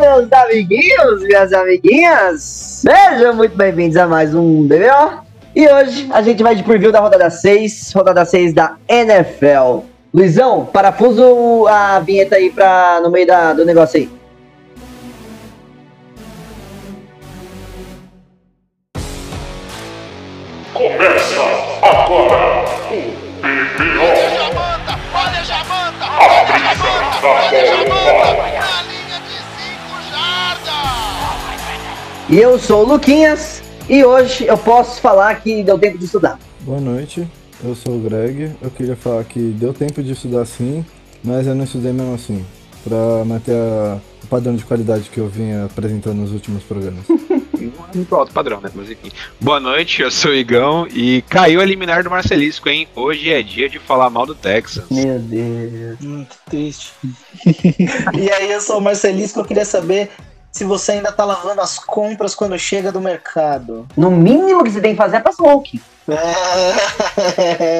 meus amiguinhos, minhas amiguinhas! Sejam muito bem-vindos a mais um BBO. E hoje a gente vai de preview da rodada 6, rodada 6 da NFL. Luizão, parafuso a vinheta aí pra, no meio da, do negócio aí. E eu sou o Luquinhas e hoje eu posso falar que deu tempo de estudar. Boa noite, eu sou o Greg. Eu queria falar que deu tempo de estudar sim, mas eu não estudei mesmo assim, pra manter a- o padrão de qualidade que eu vinha apresentando nos últimos programas. Não é muito alto padrão, né? Mas enfim. Boa noite, eu sou o Igão e caiu a eliminar do Marcelisco, hein? Hoje é dia de falar mal do Texans. Meu Deus. Muito triste. e aí, eu sou o Marcelisco, eu queria saber se você ainda tá lavando as compras quando chega do mercado. No mínimo que você tem que fazer é pra smoke. É.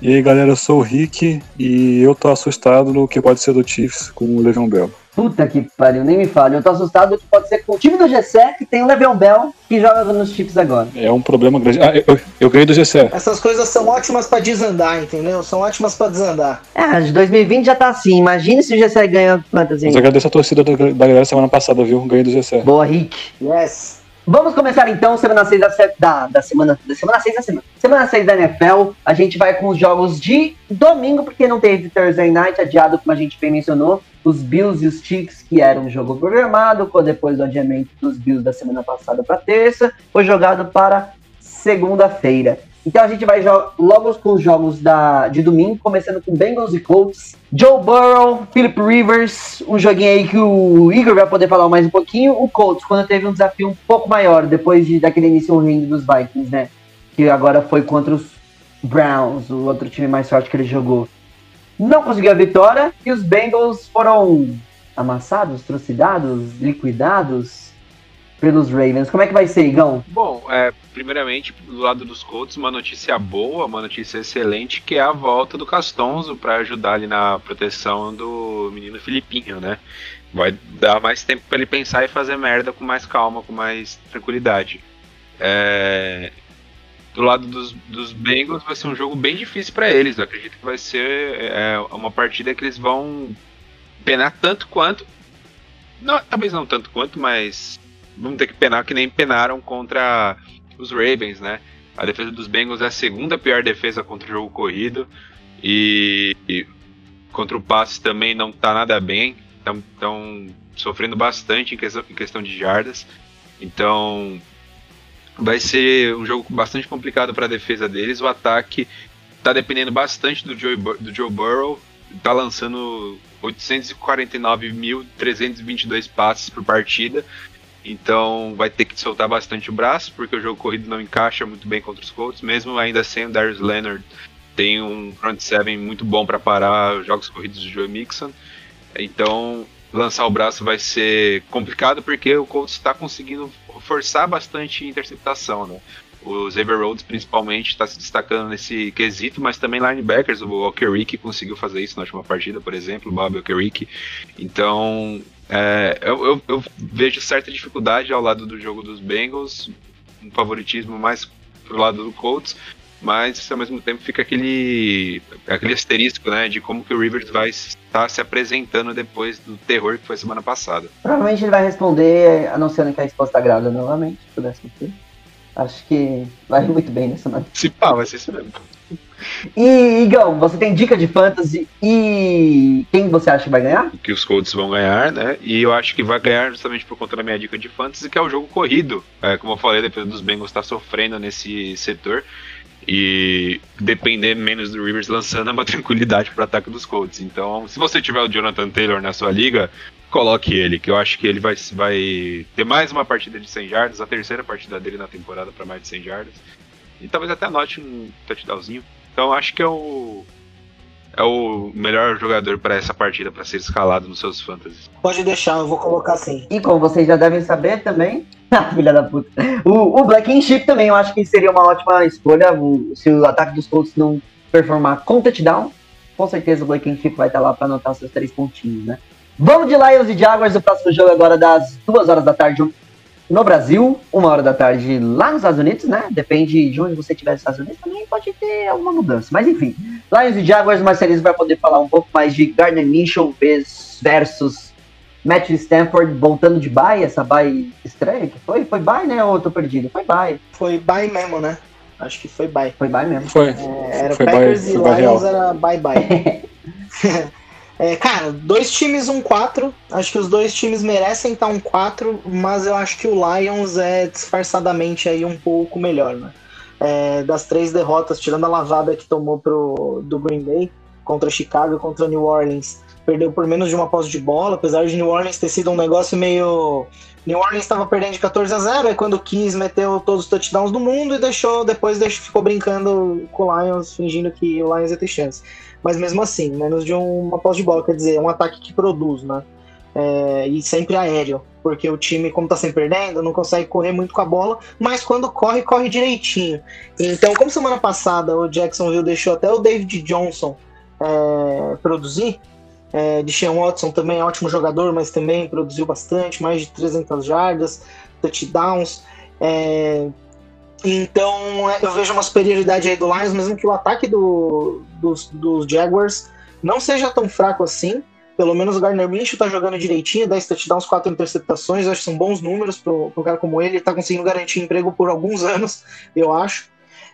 E aí galera, eu sou o Rick e eu tô assustado no que pode ser do Chiefs com o Le'Veon Bell. Puta que pariu, nem me fale. Eu tô assustado que pode ser com o time do GC que tem o Le'Veon Bell que joga nos chips agora. É um problema grande. Ah, eu, eu ganhei do GC. Essas coisas são ótimas pra desandar, entendeu? São ótimas pra desandar. É, de 2020 já tá assim. Imagine se o GC ganha fantasy. Mas agradeço a torcida da, da galera semana passada, viu? Ganhei do GC. Boa, Rick. Yes. Vamos começar então semana 6 da, da, da semana. Da semana 6 da semana. Semana 6 da NFL. A gente vai com os jogos de domingo, porque não teve Thursday Night, adiado, como a gente bem mencionou. Os Bills e os Chiefs, que era um jogo programado, depois do adiamento dos Bills da semana passada para terça, foi jogado para segunda-feira. Então a gente vai logo com os jogos da, de domingo, começando com Bengals e Colts. Joe Burrow, Philip Rivers, um joguinho aí que o Igor vai poder falar mais um pouquinho. O Colts, quando teve um desafio um pouco maior, depois de, daquele início horrendo dos Vikings, né? Que agora foi contra os Browns, o outro time mais forte que ele jogou. Não conseguiu a vitória e os Bengals foram amassados, trucidados, liquidados pelos Ravens. Como é que vai ser, Igão? Bom, é, primeiramente, do lado dos Colts, uma notícia boa, uma notícia excelente, que é a volta do Castonzo para ajudar ali na proteção do menino Filipinho, né? Vai dar mais tempo para ele pensar e fazer merda com mais calma, com mais tranquilidade. É, do lado dos, dos Bengals vai ser um jogo bem difícil para eles. Eu acredito que vai ser é, uma partida que eles vão penar tanto quanto. Não, talvez não tanto quanto, mas vamos ter que penar que nem penaram contra os Ravens, né? A defesa dos Bengals é a segunda pior defesa contra o jogo corrido e, e contra o passe também não tá nada bem. Estão sofrendo bastante em questão, em questão de jardas. Então vai ser um jogo bastante complicado para a defesa deles. O ataque tá dependendo bastante do Joe, do Joe Burrow. Tá lançando 849.322 passes por partida. Então vai ter que soltar bastante o braço, porque o jogo corrido não encaixa muito bem contra os Colts, mesmo ainda sem o Darius Leonard. Tem um front seven muito bom para parar os jogos corridos do Joe Mixon. Então lançar o braço vai ser complicado porque o Colts está conseguindo forçar bastante interceptação, né? O Xavier Rhodes principalmente está se destacando nesse quesito, mas também linebackers, o Okerick conseguiu fazer isso na última partida, por exemplo, o Bob Okerick. Então, é, eu, eu- eu vejo certa dificuldade ao lado do jogo dos Bengals, um favoritismo mais pro lado do Colts, mas ao mesmo tempo fica aquele, aquele asterisco, né, de como que o Rivers vai estar se apresentando depois do terror que foi semana passada. Provavelmente ele vai responder anunciando que a esposa tá grávida novamente, se puder ser. Acho que vai muito bem nessa noite. Se pá, vai ser isso mesmo. E, Igão, você tem dica de fantasy e quem você acha que vai ganhar? que os Colts vão ganhar, né? E eu acho que vai ganhar justamente por conta da minha dica de fantasy, que é o jogo corrido. É, como eu falei, a defesa dos Bengals está sofrendo nesse setor. E depender menos do Rivers lançando é uma tranquilidade para o ataque dos Colts. Então, se você tiver o Jonathan Taylor na sua liga, coloque ele, que eu acho que ele vai, vai ter mais uma partida de 100 jardas, a terceira partida dele na temporada para mais de 100 jardas. E talvez até anote um touchdownzinho. Então, acho que é o é o melhor jogador para essa partida para ser escalado nos seus fantasies. Pode deixar, eu vou colocar assim. E como vocês já devem saber também, ah, filha da puta, o, o Black and Chip também eu acho que seria uma ótima escolha. o- se o ataque dos Colts não performar com touchdown, com certeza o Black and Chip vai estar lá para anotar os seus três pontinhos, né? Vamos de Lions e Jaguars, o próximo jogo agora das duas horas da tarde no Brasil, uma hora da tarde lá nos Estados Unidos, né? Depende de onde você estiver nos Estados Unidos, também pode ter alguma mudança. Mas enfim, Lions e Jaguars, o Marcelismo vai poder falar um pouco mais de Gardner Minshew versus Matthew Stanford voltando de bye, essa bye estreia que foi? Foi bye, né? Ou eu tô perdido? Foi bye. Foi bye mesmo, né? Acho que foi bye. Foi bye mesmo. Foi. É, era Foi Packers bye- e Lions era bye bye. É, cara, dois times um 4. Acho que os dois times merecem estar um 4, mas eu acho que o Lions é disfarçadamente aí um pouco melhor, né? É, das três derrotas, tirando a lavada que tomou pro, do Green Bay contra Chicago contra New Orleans, perdeu por menos de uma posse de bola, apesar de New Orleans ter sido um negócio meio. New Orleans estava perdendo de 14 a 0, aí quando quis meteu todos os touchdowns do mundo e deixou, depois deixou, ficou brincando com o Lions, fingindo que o Lions ia ter chance mas mesmo assim, menos de uma posse de bola, quer dizer, um ataque que produz, né? É, e sempre aéreo, porque o time, como tá sempre perdendo, não consegue correr muito com a bola, mas quando corre, corre direitinho. Então, como semana passada o Jacksonville deixou até o David Johnson é, produzir, é, Deshaun Watson também é ótimo jogador, mas também produziu bastante, mais de 300 jardas, touchdowns. É, então é, eu vejo uma superioridade aí do Lions, mesmo que o ataque do, dos, dos Jaguars não seja tão fraco assim. Pelo menos o Gardner Minshew tá jogando direitinho, 10 touchdowns, 4 interceptações, acho que são bons números para um cara como ele, ele tá conseguindo garantir emprego por alguns anos, eu acho.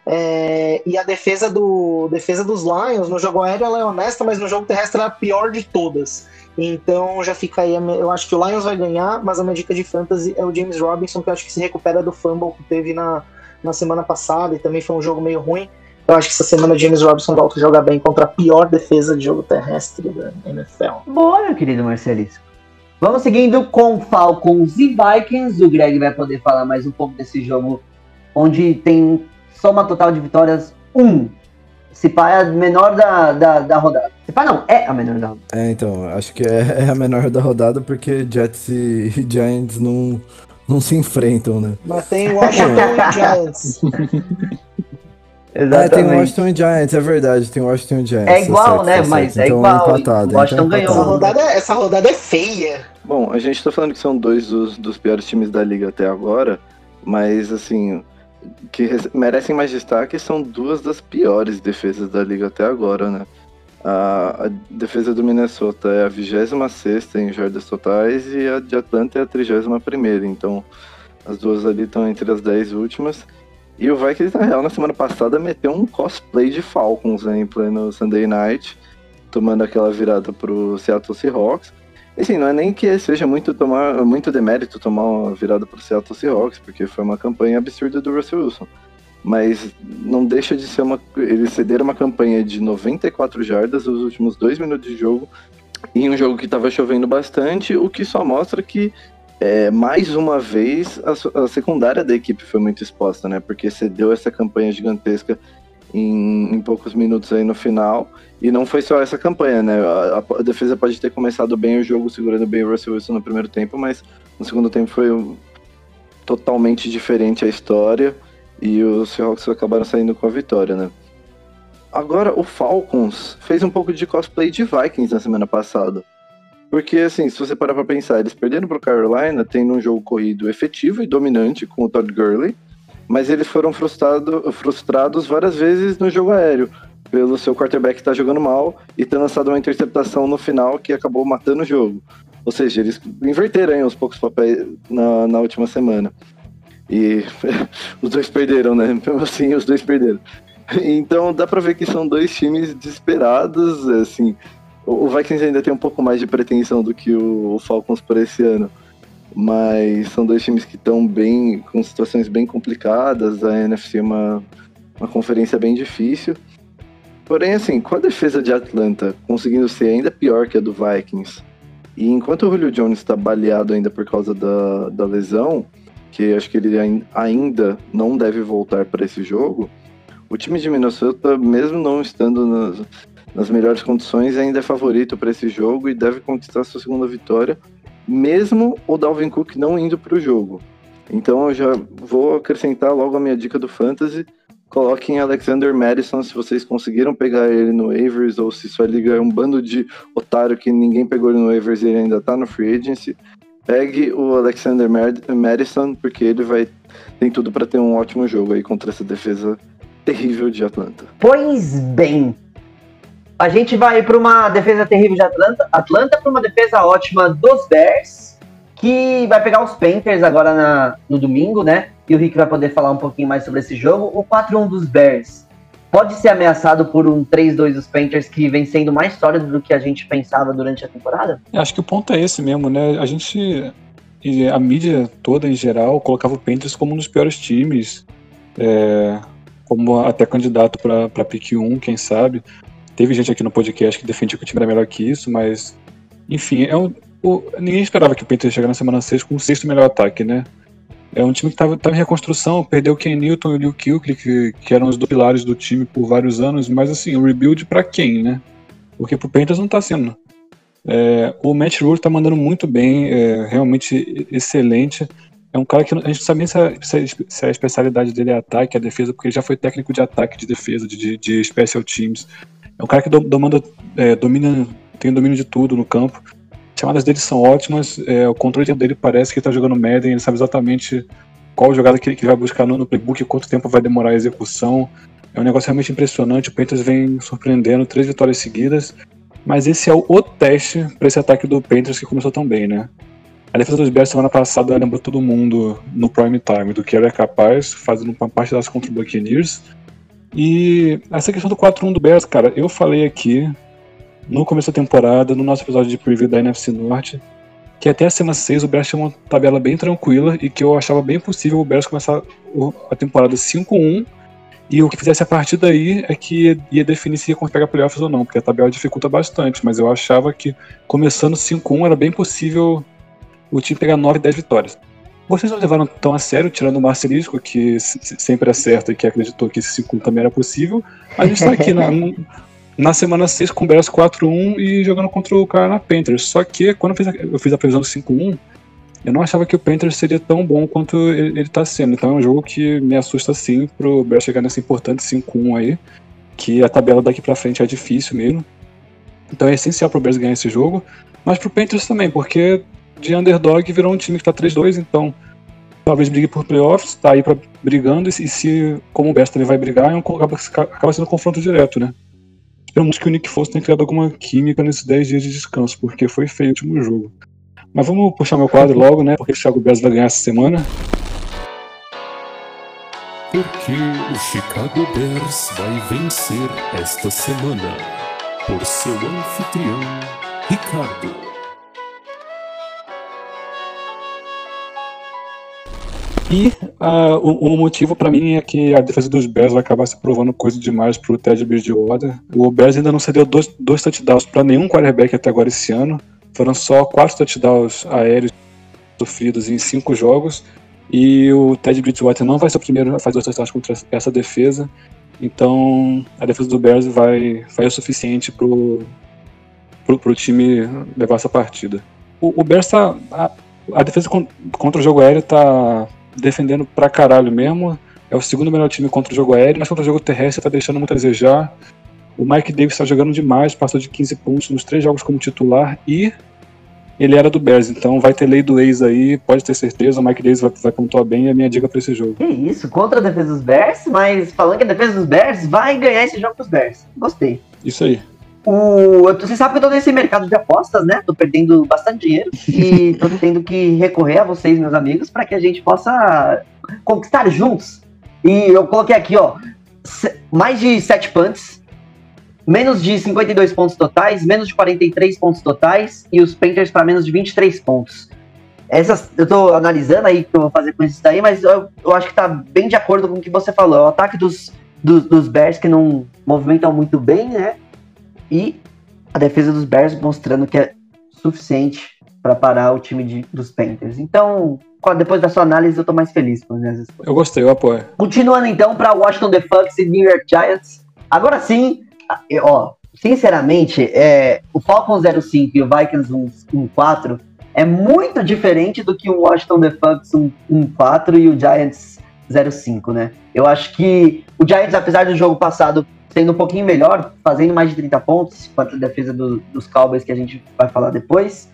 É, e a defesa, do, defesa dos Lions, no jogo aéreo ela é honesta, mas no jogo terrestre ela é a pior de todas. Então já fica aí, eu acho que o Lions vai ganhar, mas a minha dica de fantasy é o James Robinson, que eu acho que se recupera do fumble que teve na, na semana passada, e também foi um jogo meio ruim. Eu acho que essa semana James Robinson volta a jogar bem contra a pior defesa de jogo terrestre da NFL. Boa, meu querido Marcelisco. Vamos seguindo com Falcons e Vikings. O Greg vai poder falar mais um pouco desse jogo, onde tem soma total de vitórias 1. Um. Se pá é a menor da, da, da rodada. Se pá não, é a menor da rodada. É, então, acho que é, é a menor da rodada porque Jets e Giants não, não se enfrentam, né? Mas tem Washington e Giants. É, tem Washington e Giants, é verdade, tem Washington e Giants. É tá igual, certo, né? tá Mas é então, igual. Empatado, Washington então ganhou. Essa rodada, essa rodada é feia. Bom, a gente tá falando que são dois dos, dos piores times da liga até agora, mas assim, que merecem mais destaque são duas das piores defesas da liga até agora, né? A, a defesa do Minnesota é a 26 em jardas totais e a de Atlanta é a 31 então as duas ali estão entre as 10 últimas. E o Vikings, na real, na semana passada meteu um cosplay de Falcons né, em pleno Sunday Night, tomando aquela virada pro Seattle Seahawks. E, Assim, não é nem que seja muito, tomar, muito demérito tomar uma virada pro Seattle Seahawks, porque foi uma campanha absurda do Russell Wilson. Mas não deixa de ser uma. Eles cederam uma campanha de 94 jardas nos últimos dois minutos de jogo, em um jogo que estava chovendo bastante, o que só mostra que, é, mais uma vez, a, a secundária da equipe foi muito exposta, né? Porque cedeu essa campanha gigantesca em, em poucos minutos aí no final. E não foi só essa campanha, né? A, a- defesa pode ter começado bem o jogo, segurando bem o Russell Wilson no primeiro tempo, mas no segundo tempo foi totalmente diferente a história e os Seahawks acabaram saindo com a vitória, né? Agora, o Falcons fez um pouco de cosplay de Vikings na semana passada. Porque, assim, se você parar pra pensar, eles perderam pro Carolina tendo um jogo corrido efetivo e dominante com o Todd Gurley, mas eles foram frustrado, frustrados várias vezes no jogo aéreo, pelo seu quarterback estar jogando mal e ter lançado uma interceptação no final que acabou matando o jogo. Ou seja, eles inverteram aí uns poucos papéis na, na última semana. E os dois perderam, né? Mesmo assim, os dois perderam. Então dá pra ver que são dois times desesperados, assim. O Vikings ainda tem um pouco mais de pretensão do que o Falcons por esse ano. Mas são dois times que estão bem, com situações bem complicadas. A NFC é uma, uma conferência bem difícil. Porém, assim, com a defesa de Atlanta conseguindo ser ainda pior que a do Vikings, e enquanto o Julio Jones está baleado ainda por causa da, da lesão, que acho que ele ain- ainda não deve voltar para esse jogo, o time de Minnesota, mesmo não estando nas, nas melhores condições, ainda é favorito para esse jogo e deve conquistar sua segunda vitória, mesmo o Dalvin Cook não indo para o jogo. Então eu já vou acrescentar logo a minha dica do Fantasy. coloquem Alexander Madison se vocês conseguiram pegar ele no waivers ou se sua liga é um bando de otário que ninguém pegou ele no waivers e ele ainda tá no free agency. Pegue o Alexander Mad- Madison porque ele vai tem tudo pra ter um ótimo jogo aí contra essa defesa terrível de Atlanta. Pois bem. A gente vai para uma defesa terrível de Atlanta, Atlanta para uma defesa ótima dos Bears, que vai pegar os Panthers agora na- no domingo, né? E o Rick vai poder falar um pouquinho mais sobre esse jogo. O 4-1 dos Bears pode ser ameaçado por um 3-2 dos Panthers que vem sendo mais sólido do que a gente pensava durante a temporada? Eu Acho que o ponto é esse mesmo, né? A gente. A mídia toda em geral colocava o Panthers como um dos piores times, é, como até candidato para pick 1, quem sabe. Teve gente aqui no podcast que defendia que o time era melhor que isso, mas. Enfim, é um, o- ninguém esperava que o Panthers chegasse na semana 6 com o sexto melhor ataque, né? É um time que estava em reconstrução, perdeu Ken Newton e o Liu Kuechly, que, que eram os dois pilares do time por vários anos, mas assim, o rebuild pra quem, né? Porque pro Panthers não tá sendo. É, o Matt Rule tá mandando muito bem, é, realmente excelente. É um cara que a gente não sabe nem se a, se a- especialidade dele é ataque, é defesa, porque ele já foi técnico de ataque, de defesa, de, de, special teams. É um cara que do- domanda, é, domina, tem domínio de tudo no campo. As chamadas dele são ótimas, é, o controle dele parece que ele tá jogando Madden, ele sabe exatamente qual jogada que ele, que ele vai buscar no, no playbook, quanto tempo vai demorar a execução. É um negócio realmente impressionante. O Panthers vem surpreendendo, três vitórias seguidas. Mas esse é o, o teste para esse ataque do Panthers que começou tão bem, né? A defesa dos Bears semana passada lembrou todo mundo no prime time do que era capaz, fazendo uma parte das contra o Buccaneers. E essa questão do 4-1 do Bears, cara, eu falei aqui no começo da temporada, no nosso episódio de preview da NFC Norte, que até a semana 6 o Bears tinha uma tabela bem tranquila e que eu achava bem possível o Bears começar a temporada 5-1 e o que fizesse a partir daí é que ia, definir se ia conseguir pegar playoffs ou não, porque a tabela dificulta bastante, mas eu achava que começando 5-1 era bem possível o time pegar 9, 10 vitórias. Vocês não levaram tão a sério, tirando o Marcelisco, que se- se- sempre acerta e que acreditou que esse 5 também era possível. A gente tá aqui na, na semana 6 com o Bears 4-1 e jogando contra o Carolina Panthers. Só que quando eu fiz a, eu fiz a previsão do 5-1, eu não achava que o Panthers seria tão bom quanto ele, ele tá sendo. Então é um jogo que me assusta sim pro Bears chegar nesse importante 5-1 aí, que a tabela daqui pra frente é difícil mesmo. Então é essencial pro Bears ganhar esse jogo, mas pro Panthers também, porque de underdog virou um time que tá 3-2, então talvez brigue por playoffs, tá aí pra, brigando, se- e se, como o Bears também vai brigar, é um, acaba, acaba sendo um confronto direto, né? Esperamos que o Nick Foles tenha criado alguma química nesses 10 dias de descanso, porque foi feio o último jogo. Mas vamos puxar meu quadro logo, né? Porque o Thiago Bears vai ganhar essa semana. Porque o Chicago Bears vai vencer esta semana. Por seu anfitrião, Ricardo. E ah, o, o motivo pra mim é que a defesa dos Bears vai acabar se provando coisa demais pro Ted Bridgewater. O Bears ainda não cedeu dois, dois touchdowns pra nenhum quarterback até agora esse ano. Foram só quatro touchdowns aéreos sofridos em cinco jogos. E o Ted Bridgewater não vai ser o primeiro a fazer dois touchdowns contra essa defesa. Então a defesa do Bears vai, vai o suficiente pro, pro, pro time levar essa partida. O, o Bears tá. A, a defesa con- contra o jogo aéreo tá defendendo pra caralho mesmo. É o segundo melhor time contra o jogo aéreo, mas contra o jogo terrestre tá deixando muito a desejar. O Mike Davis tá jogando demais, passou de 15 pontos nos três jogos como titular e ele era do Bears, então vai ter lei do ex aí, pode ter certeza. O Mike Davis vai, vai pontuar bem e é a minha dica pra esse jogo. Que isso, contra a defesa dos Bears, mas falando que a defesa dos Bears vai ganhar esse jogo pros Bears. Gostei. Isso aí. O, você sabe que eu tô nesse mercado de apostas, né? Tô perdendo bastante dinheiro e tô tendo que recorrer a vocês, meus amigos, para que a gente possa conquistar juntos. E eu coloquei aqui, ó, mais de 7 punts, menos de 52 pontos totais, menos de 43 pontos totais e os Panthers para menos de 23 pontos. Essas, eu tô analisando aí o que eu vou fazer com isso daí, mas eu, eu acho que tá bem de acordo com o que você falou. É o ataque dos, dos, dos Bears que não movimentam muito bem, né? E a defesa dos Bears mostrando que é suficiente para parar o time de- dos Panthers. Então, depois da sua análise, eu tô mais feliz com as minhas respostas. Eu gostei, eu apoio. Continuando então para Washington The Bucks e New York Giants. Agora sim, ó, sinceramente, é, o Falcons 05 e o Vikings 14 é muito diferente do que o Washington The Bucks 14 e o Giants 0,5, né? Eu acho que o Giants, apesar do jogo passado sendo um pouquinho melhor, fazendo mais de 30 pontos contra a defesa do- dos Cowboys, que a gente vai falar depois,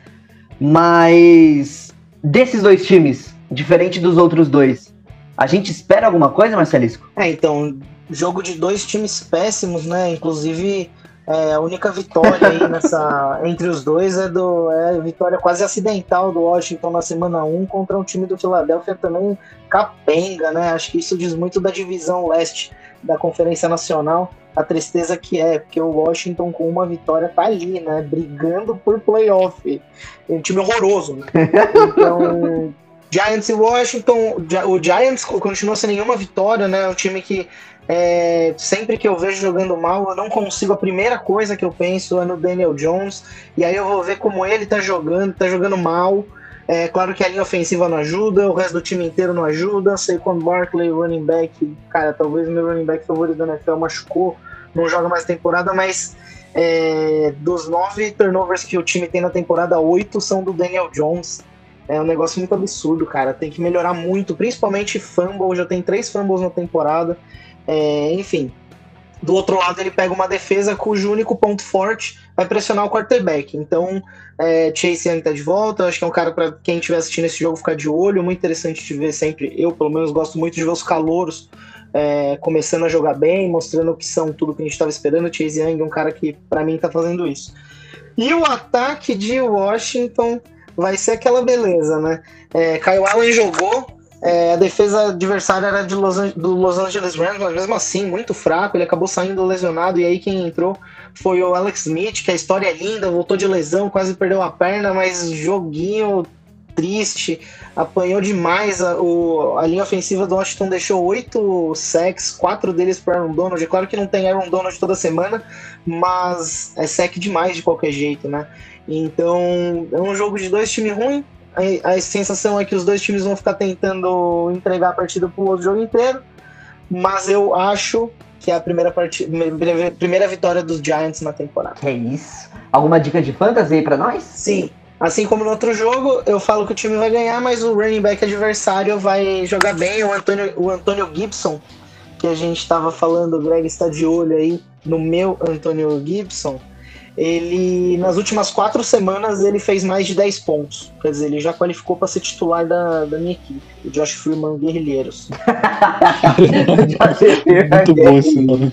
mas desses dois times, diferente dos outros dois, a gente espera alguma coisa, Marcelisco? É, então, jogo de dois times péssimos, né? Inclusive, é, a única vitória aí nessa, entre os dois é, do, é a vitória quase acidental do Washington na semana 1 contra um time do Philadelphia também capenga, né? Acho que isso diz muito da divisão leste da Conferência Nacional, a tristeza que é, porque o Washington com uma vitória tá ali, né? Brigando por playoff. É um time horroroso, né? Então, Giants e Washington, o Giants continua sem nenhuma vitória, né? É um time que é, sempre que eu vejo jogando mal, eu não consigo. A primeira coisa que eu penso é no Daniel Jones, e aí eu vou ver como ele tá jogando, tá jogando mal. É claro que a linha ofensiva não ajuda, o resto do time inteiro não ajuda. Saquon Barkley, running back, cara, talvez o meu running back favorito da NFL machucou, não joga mais temporada, mas é, dos nove turnovers que o time tem na temporada, oito são do Daniel Jones. É um negócio muito absurdo, cara. Tem que melhorar muito, principalmente fumble. Já tem três fumbles na temporada. É, enfim, do outro lado ele pega uma defesa cujo único ponto forte vai pressionar o quarterback. Então, é, Chase Young tá de volta. Acho que é um cara para quem estiver assistindo esse jogo ficar de olho. Muito interessante de ver sempre. Eu, pelo menos, gosto muito de ver os calouros é, começando a jogar bem, mostrando que são tudo que a gente estava esperando. Chase Young é um cara que, para mim, tá fazendo isso. E o ataque de Washington vai ser aquela beleza, né? É, Kyle Allen jogou, é, a defesa adversária era de Los do Los Angeles Rams, mas mesmo assim, muito fraco. Ele acabou saindo lesionado, e aí quem entrou foi o Alex Smith, que a história é linda, voltou de lesão, quase perdeu a perna, mas joguinho triste, apanhou demais. A, o- a linha ofensiva do Washington deixou oito sacks, quatro deles para Aaron Donald. É claro que não tem Aaron Donald toda semana, mas é sack demais de qualquer jeito, né? Então, é um jogo de dois times ruins. A, a sensação é que os dois times vão ficar tentando entregar a partida pro outro jogo inteiro. Mas eu acho que é a primeira, partida, primeira vitória dos Giants na temporada. Que isso? Alguma dica de fantasy aí pra nós? Sim. Assim como no outro jogo, eu falo que o time vai ganhar, mas o running back adversário vai jogar bem. O Antônio, o Antônio Gibson, que a gente estava falando, o Greg está de olho aí no meu Antônio Gibson. Ele, nas últimas quatro semanas, ele fez mais de 10 pontos. Quer dizer, ele já qualificou para ser titular da, da minha equipe, o Josh Freeman Guerrilheiros. Muito bom esse nome.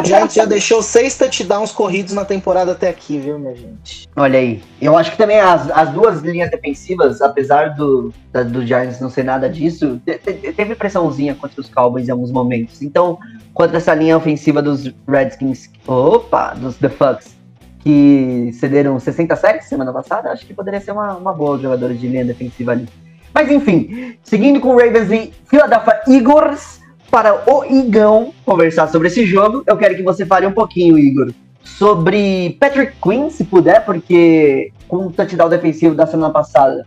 O Giants já deixou seis touchdowns corridos na temporada até aqui, viu, minha gente? Olha aí. Eu acho que também as, as duas linhas defensivas, apesar do, da- do Giants não ser nada disso, te- te- teve pressãozinha contra os Cowboys em alguns momentos. Então, contra essa linha ofensiva dos Redskins, opa, dos The Fucks, que cederam 60 sacks semana passada, acho que poderia ser uma, uma boa jogadora de linha defensiva ali. Mas enfim, seguindo com o Ravens e Philadelphia Eagles, para o Igão conversar sobre esse jogo, eu quero que você fale um pouquinho, Igor, sobre Patrick Quinn, se puder, porque com o touchdown defensivo da semana passada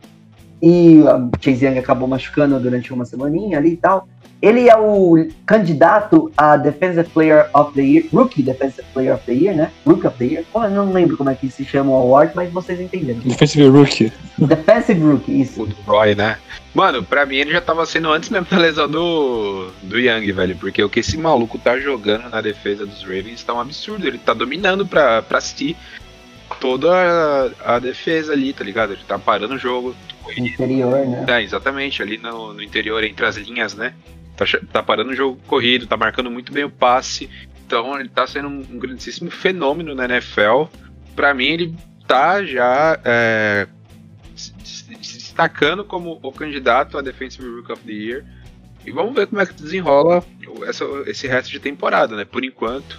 e a Chase Young acabou machucando durante uma semaninha ali e tal. Ele é o candidato a Defensive Player of the Year, Rookie Defensive Player of the Year, né? Rookie of the Year. Como eu não lembro como é que se chama o award, mas vocês entenderam. Defensive Rookie. Defensive Rookie, isso. O do Roy, né? Mano, pra mim ele já tava sendo antes mesmo da lesão do, do Young, velho. Porque o que esse maluco tá jogando na defesa dos Ravens tá um absurdo. Ele tá dominando pra, pra si toda a, a defesa ali, tá ligado? Ele tá parando o jogo. Interior, né? É, exatamente, ali no, no interior, entre as linhas, né? Tá, tá parando o jogo corrido, tá marcando muito bem o passe. Então ele tá sendo um, um grandíssimo fenômeno na NFL. Pra mim, ele tá já é, se, se- destacando como o candidato a Defensive Rookie of the Year. E vamos ver como é que desenrola essa- esse resto de temporada, né? Por enquanto,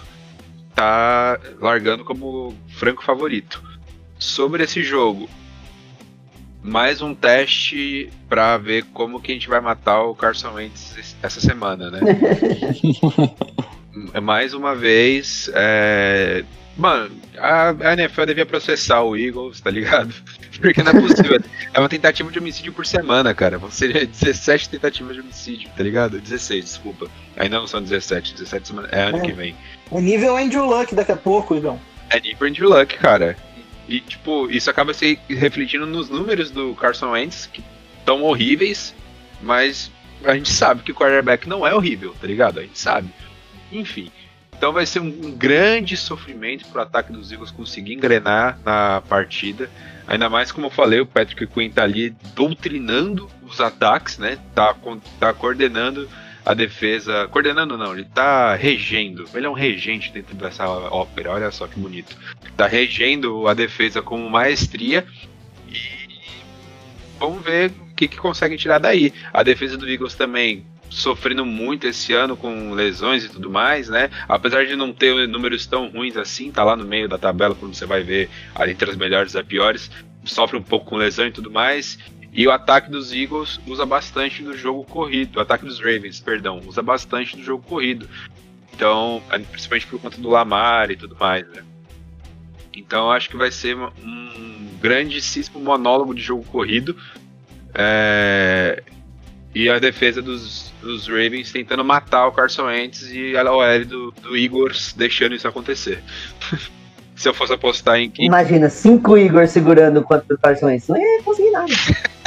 tá largando como franco favorito. Sobre esse jogo, mais um teste pra ver como que a gente vai matar o Carson Wentz essa semana, né? É mais uma vez, é... mano, a, a NFL devia processar o Eagles, tá ligado? Porque não é possível. é uma tentativa de homicídio por semana, cara. Vão ser 17 tentativas de homicídio, tá ligado? 16, desculpa. Ainda não são 17, 17 semanas. É ano É. que vem. O nível Andrew Luck daqui a pouco, Igão. É nível Andrew Luck, cara. E, tipo, isso acaba se refletindo nos números do Carson Wentz, que estão horríveis, mas a gente sabe que o quarterback não é horrível, tá ligado? A gente sabe. Enfim. Então vai ser um, um grande sofrimento pro ataque dos Eagles conseguir engrenar na partida. Ainda mais como eu falei, o Patrick Quinn tá ali doutrinando os ataques, né? Tá, tá coordenando a defesa. Coordenando não, ele tá regendo. Ele é um regente dentro dessa ópera, olha só que bonito. Tá regendo a defesa com maestria. E vamos ver o que, que conseguem tirar daí. A defesa do Eagles também sofrendo muito esse ano com lesões e tudo mais, né? Apesar de não ter números tão ruins assim, tá lá no meio da tabela quando você vai ver ali entre as melhores e as piores, sofre um pouco com lesão e tudo mais. E o ataque dos Eagles usa bastante do jogo corrido, o ataque dos Ravens, perdão, usa bastante do jogo corrido. Então, principalmente por conta do Lamar e tudo mais, né? Então, acho que vai ser um grandíssimo monólogo de jogo corrido. É, e a defesa dos, dos Ravens tentando matar o Carson Wentz e a OL do, do Eagles deixando isso acontecer. Se eu fosse apostar em quem. Imagina, cinco Igor segurando quantas parções. Não ia conseguir nada.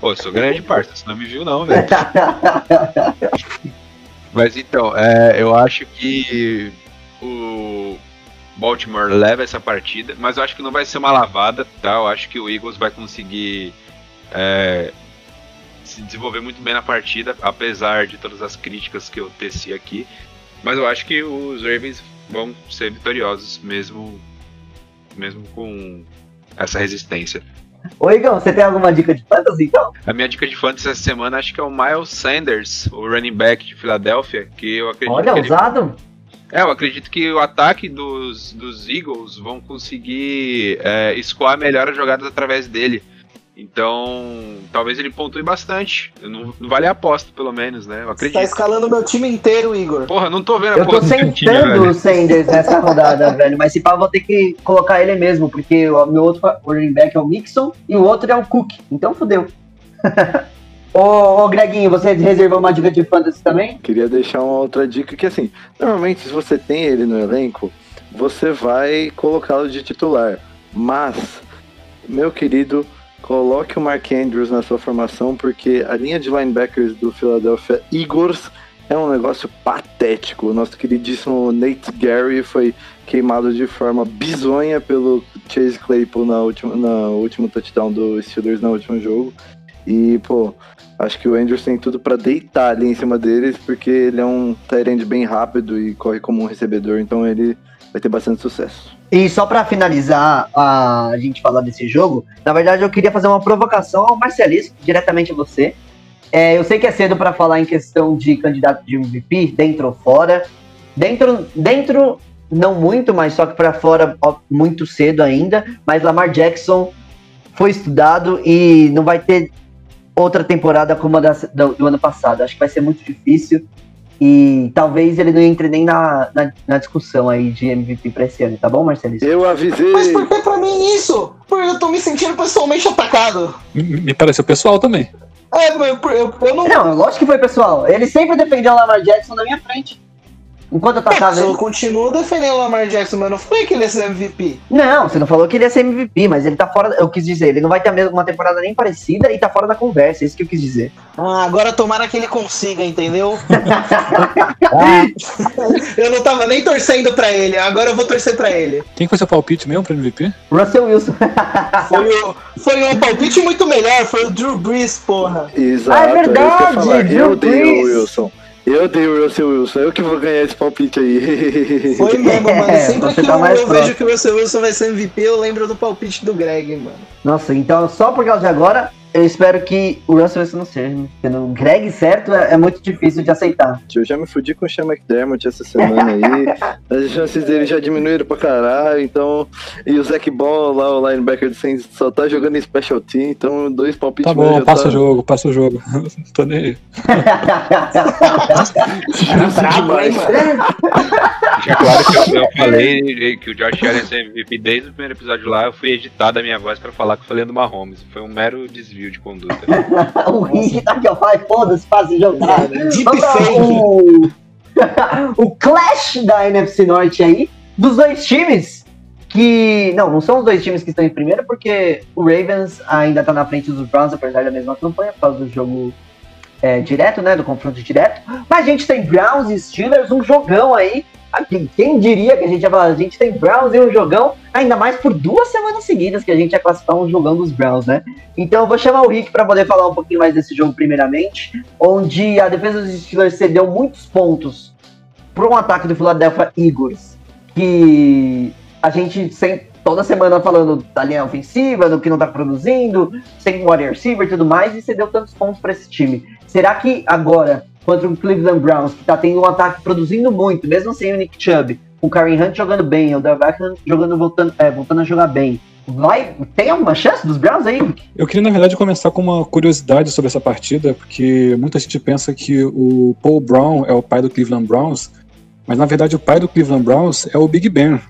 Ô, eu sou grande parça, você não me viu não, velho. Mas então, é, eu acho que o Baltimore leva essa partida, mas eu acho que não vai ser uma lavada, tá? Eu acho que o Eagles vai conseguir é, se desenvolver muito bem na partida, apesar de todas as críticas que eu teci aqui. Mas eu acho que os Ravens vão ser vitoriosos mesmo, mesmo com essa resistência. Ô, Igão, você tem alguma dica de fantasy, então? A minha dica de fantasy essa semana acho que é o Miles Sanders, o running back de Filadélfia, que eu acredito Olha, que ele... ousado. É, eu acredito que o ataque dos, dos Eagles vão conseguir é, escoar melhor as jogadas através dele. Então, talvez ele pontue bastante. Não, não vale a aposta, pelo menos, né? Eu Você acredito. tá escalando meu time inteiro, Igor. Porra, não tô vendo a Eu tô sentando o Sanders nessa rodada, velho. Mas se pá, eu vou ter que colocar ele mesmo, porque o meu outro running back é o Mixon e o outro é o Cook. Então fodeu. ô, ô, Greginho, você reservou uma dica de fantasy também? Queria deixar uma outra dica que assim, normalmente se você tem ele no elenco, você vai colocá-lo de titular. Mas, meu querido, coloque o Mark Andrews na sua formação, porque a linha de linebackers do Philadelphia Eagles é um negócio patético. O nosso queridíssimo Nate Gary foi queimado de forma bizonha pelo Chase Claypool na última, na último touchdown do Steelers no último jogo. E, pô, acho que o Andrews tem tudo pra deitar ali em cima deles, porque ele é um end bem rápido e corre como um recebedor, então ele vai ter bastante sucesso. E só pra finalizar a gente falar desse jogo, na verdade eu queria fazer uma provocação ao Marcelisco, diretamente a você. É, eu sei que é cedo pra falar em questão de candidato de MVP, dentro ou fora. Dentro, dentro não muito, mas só que pra fora muito cedo ainda. Mas Lamar Jackson foi estudado e não vai ter outra temporada como a da, do, do ano passado. Acho que vai ser muito difícil. E talvez ele não entre nem na, na, na discussão aí de MVP pra esse ano, tá bom, Marcelisco? Eu avisei! Mas por que pra mim isso? Porque eu tô me sentindo pessoalmente atacado. Me, me pareceu pessoal também. É, eu, eu, eu não. Não, lógico que foi, pessoal. Ele sempre defendeu o Lamar Jackson na minha frente. Enquanto eu É, mas passava eu continuo defendendo o Lamar Jackson, mas eu não falei que ele ia ser MVP. Não, você não falou que ele ia ser MVP, mas ele tá fora. Eu quis dizer, ele não vai ter a mesma uma temporada nem parecida e tá fora da conversa. É isso que eu quis dizer. Ah, agora tomara que ele consiga, entendeu? eu não tava nem torcendo pra ele, agora eu vou torcer pra ele. Quem foi seu palpite mesmo pra MVP? Russell Wilson. Foi, o, foi um palpite muito melhor, foi o Drew Brees, porra. Exato, Ah, é é isso que eu ia verdade, falar. Drew Eu dei o. Wilson. Eu dei o Russell Wilson, eu que vou ganhar esse palpite aí. Foi mesmo, mano. É, Sempre que tá eu, mais eu vejo que o Russell Wilson vai ser MVP, eu lembro do palpite do Greg, mano. Nossa, então só por causa de agora, eu espero que o Russell Wilson não seja. né? Porque no Greg certo é, é muito difícil de aceitar. Eu já me fudi com o Sean McDermott essa semana aí. As chances dele já diminuíram pra caralho, então. E o Zac Ball lá, o linebacker do Saints, só tá jogando em special team, então dois palpites Tá bom, já passa tá o jogo, passa o jogo. Tô nem aí. justo demais. Deixa claro que eu, eu falei que o Josh Allen é MVP desde o primeiro episódio lá. Eu fui editar da minha voz pra falar que eu falei do Mahomes. Foi um mero desvio de conduta. o Rick tá aqui, ó. Vai, foda-se, faz jogo. Deep Vamos pra fake. o... o Clash da NFC Norte aí, dos dois times que. Não, não são os dois times que estão em primeiro, porque o Ravens ainda tá na frente dos Browns, apesar da mesma campanha, por causa do jogo é, direto, né? Do confronto direto. Mas a gente tem Browns e Steelers, um jogão aí. Aqui, quem diria que a gente ia falar? A gente tem Browns e um jogão, ainda mais por duas semanas seguidas que a gente ia classificar um jogão dos Browns, né? Então eu vou chamar o Rick para poder falar um pouquinho mais desse jogo, primeiramente, onde a defesa dos Steelers cedeu muitos pontos para um ataque do Philadelphia Eagles, que a gente sempre toda semana falando da linha ofensiva, do que não tá produzindo, sem wide receiver e tudo mais, e você deu tantos pontos para esse time. Será que agora, contra o Cleveland Browns, que tá tendo um ataque produzindo muito, mesmo sem o Nick Chubb, o Karen Hunt jogando bem, o Del Beckham jogando, voltando, é, voltando a jogar bem, vai, tem alguma chance dos Browns aí? Eu queria, na verdade, começar com uma curiosidade sobre essa partida, porque muita gente pensa que o Paul Brown é o pai do Cleveland Browns, mas na verdade o pai do Cleveland Browns é o Big Ben,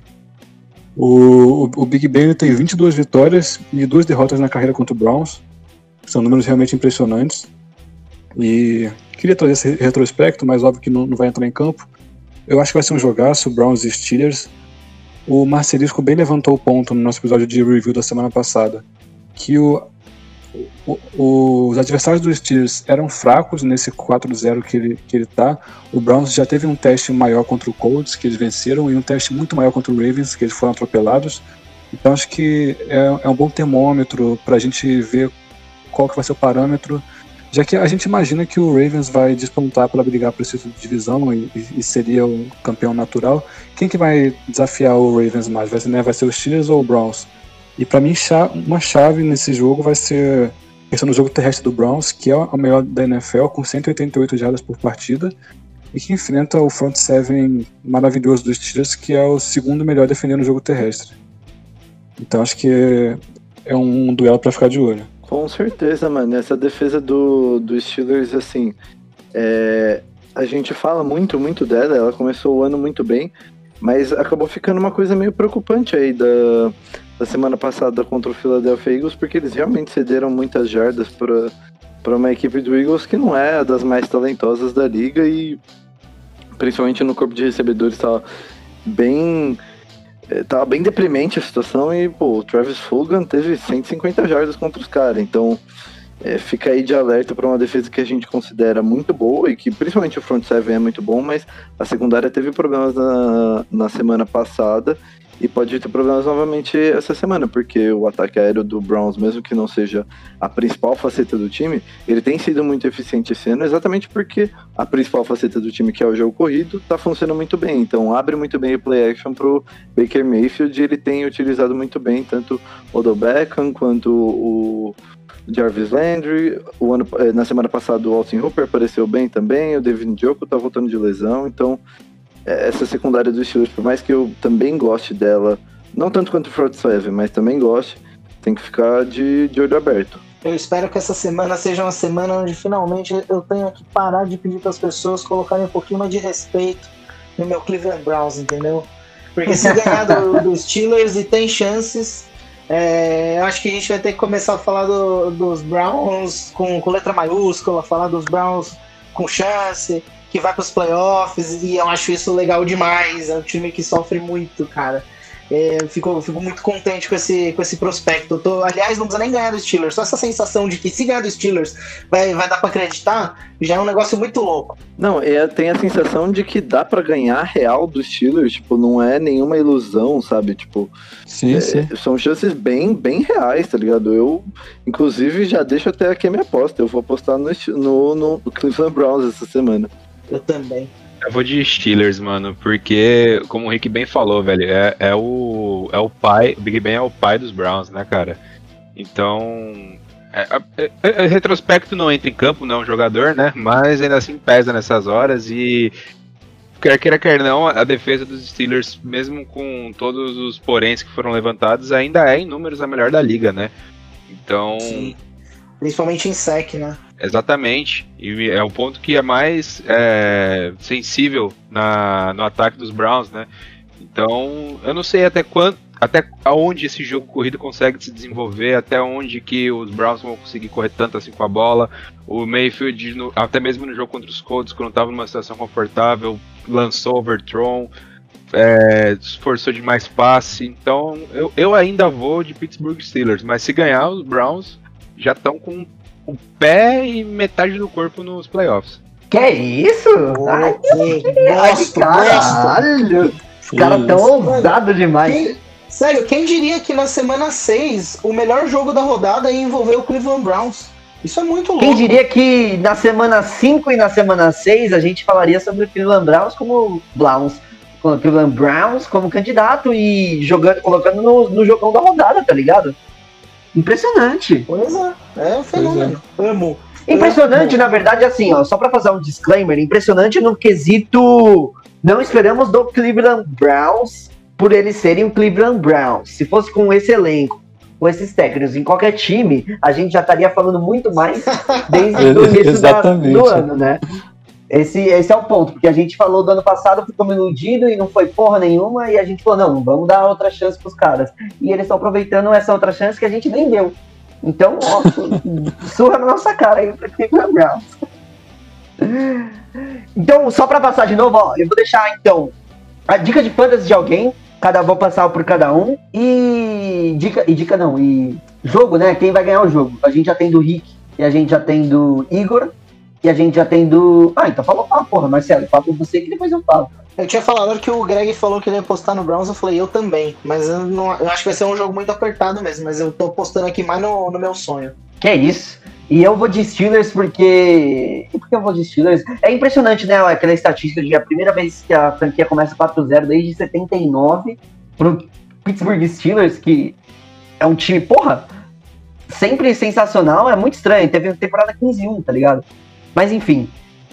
o, o, Big Ben tem 22 vitórias e duas derrotas na carreira contra o Browns. São números realmente impressionantes. E queria trazer esse retrospecto, mas óbvio que não, não vai entrar em campo. Eu acho que vai ser um jogaço, Browns e Steelers. O Marcelisco bem levantou o ponto no nosso episódio de review da semana passada, que o, o, os adversários dos Steelers eram fracos nesse 4-0 que ele, que ele tá. O Browns já teve um teste maior contra o Colts, que eles venceram, e um teste muito maior contra o Ravens, que eles foram atropelados. Então acho que é, é um bom termômetro para a gente ver qual que vai ser o parâmetro, já que a gente imagina que o Ravens vai despontar para brigar por esse título de divisão e, e, seria o campeão natural. Quem que vai desafiar o Ravens mais? Vai ser, né, vai ser os Steelers ou o Browns? E para mim, uma chave nesse jogo vai ser questão do jogo terrestre do Browns, que é a melhor da NFL, com 188 jardas por partida, e que enfrenta o front seven maravilhoso dos Steelers, que é o segundo melhor defendendo o jogo terrestre. Então acho que é um duelo para ficar de olho. Com certeza, mano. Essa defesa do, do Steelers, assim, é, a gente fala muito, muito dela. Ela começou o ano muito bem, mas acabou ficando uma coisa meio preocupante aí da, da semana passada contra o Philadelphia Eagles, porque eles realmente cederam muitas jardas para para uma equipe do Eagles que não é das mais talentosas da liga e principalmente no corpo de recebedores estava bem eh, tava bem deprimente a situação e pô, o Travis Fulgham teve 150 jardas contra os caras, então é, fica aí de alerta para uma defesa que a gente considera muito boa e que principalmente o front seven é muito bom, mas a secundária teve problemas na, na semana passada e pode ter problemas novamente essa semana, porque o ataque aéreo do Browns, mesmo que não seja a principal faceta do time, ele tem sido muito eficiente esse ano, exatamente porque a principal faceta do time, que é o jogo corrido, está funcionando muito bem. Então abre muito bem o play action pro Baker Mayfield, e ele tem utilizado muito bem tanto o Odell Beckham quanto o Jarvis Landry. O ano, eh, na semana passada o Austin Hooper apareceu bem também, o David Njoku tá voltando de lesão, então essa secundária dos Steelers, por mais que eu também goste dela, não tanto quanto o Front Seven, mas também goste, tem que ficar de, de olho aberto. Eu espero que essa semana seja uma semana onde finalmente eu tenha que parar de pedir para as pessoas colocarem um pouquinho mais de respeito no meu Cleveland Browns, entendeu? Porque se ganhar do, dos Steelers e tem chances, é, acho que a gente vai ter que começar a falar do, dos Browns com, com letra maiúscula, falar dos Browns com chance que vai para os playoffs e eu acho isso legal demais. É um time que sofre muito, cara. É, eu fico, fico muito contente com esse, com esse prospecto. tô, aliás, não precisa nem ganhar do Steelers. Só essa sensação de que se ganhar do Steelers vai, vai dar para acreditar, já é um negócio muito louco. Não, é, tem a sensação de que dá para ganhar real do Steelers. Tipo, não é nenhuma ilusão, sabe? Tipo, sim, é, sim. são chances bem, bem reais, tá ligado? Eu, inclusive, já deixo até aqui a minha aposta. Eu vou apostar no, no, no Cleveland Browns essa semana. Eu também. Eu vou de Steelers, mano, porque, como o Rick bem falou, velho, é, é, o, é o pai, o Big Ben é o pai dos Browns, né, cara? Então, é, é, é, é retrospecto não entra em campo, não é um jogador, né? Mas ainda assim pesa nessas horas e quer queira quer não, a defesa dos Steelers, mesmo com todos os poréns que foram levantados, ainda é em números a melhor da liga, né? Então, Sim. principalmente em sec, né? Exatamente. E é o ponto que é mais é, sensível na, no ataque dos Browns, né? Então, eu não sei até quanto, até onde esse jogo corrido consegue se desenvolver, até onde que os Browns vão conseguir correr tanto assim com a bola. O Mayfield, até mesmo no jogo contra os Colts, quando estava numa situação confortável, lançou overthrown, é, esforçou de mais passe. Então, eu, eu ainda vou de Pittsburgh Steelers, mas se ganhar os Browns já estão com o pé e metade do corpo nos playoffs. Que é isso? Ai, gosto, gosto. caralho! Os Que caras tão ousados demais. Quem- sério, quem diria que na semana 6 o melhor jogo da rodada ia envolver o Cleveland Browns? Isso é muito louco. Quem diria que na semana 5 e na semana 6 a gente falaria sobre o Cleveland Browns como Browns, com o Cleveland Browns como candidato e jogando, colocando no, no jogão da rodada, tá ligado? Impressionante. Pois é, é um fenômeno. Amo. Impressionante, na verdade, assim, ó, só pra fazer um disclaimer, impressionante no quesito não esperamos do Cleveland Browns por eles serem o Cleveland Browns. Se fosse com esse elenco, com esses técnicos em qualquer time, a gente já estaria falando muito mais desde o início da- do ano, né? Esse, esse é o ponto, porque a gente falou do ano passado, ficou iludido e não foi porra nenhuma, e a gente falou, não, vamos dar outra chance pros caras. E eles estão aproveitando essa outra chance que a gente nem deu. Então, ó, surra na nossa cara aí pra Cleveland Browns. Então, só pra passar de novo, ó, eu vou deixar então a dica de fantasy de alguém, cada vou passar por cada um e dica e dica não, e jogo, né? Quem vai ganhar o jogo? A gente já tem do Rick e a gente já tem do Igor e a gente já tem do Ah, então falou, ah, porra, Marcelo, fala com você que depois eu falo. Eu tinha falado que o Greg falou que ele ia postar no Browns, eu falei, eu também. Mas eu, não, eu acho que vai ser um jogo muito apertado mesmo, mas eu tô postando aqui mais no, no meu sonho. Que é isso. E eu vou de Steelers porque. E por que eu vou de Steelers? É impressionante, né? Aquela estatística de a primeira vez que a franquia começa 4-0 desde 79 pro Pittsburgh Steelers, que é um time, porra, sempre sensacional, é muito estranho. Teve uma temporada 15-1, tá ligado? Mas enfim.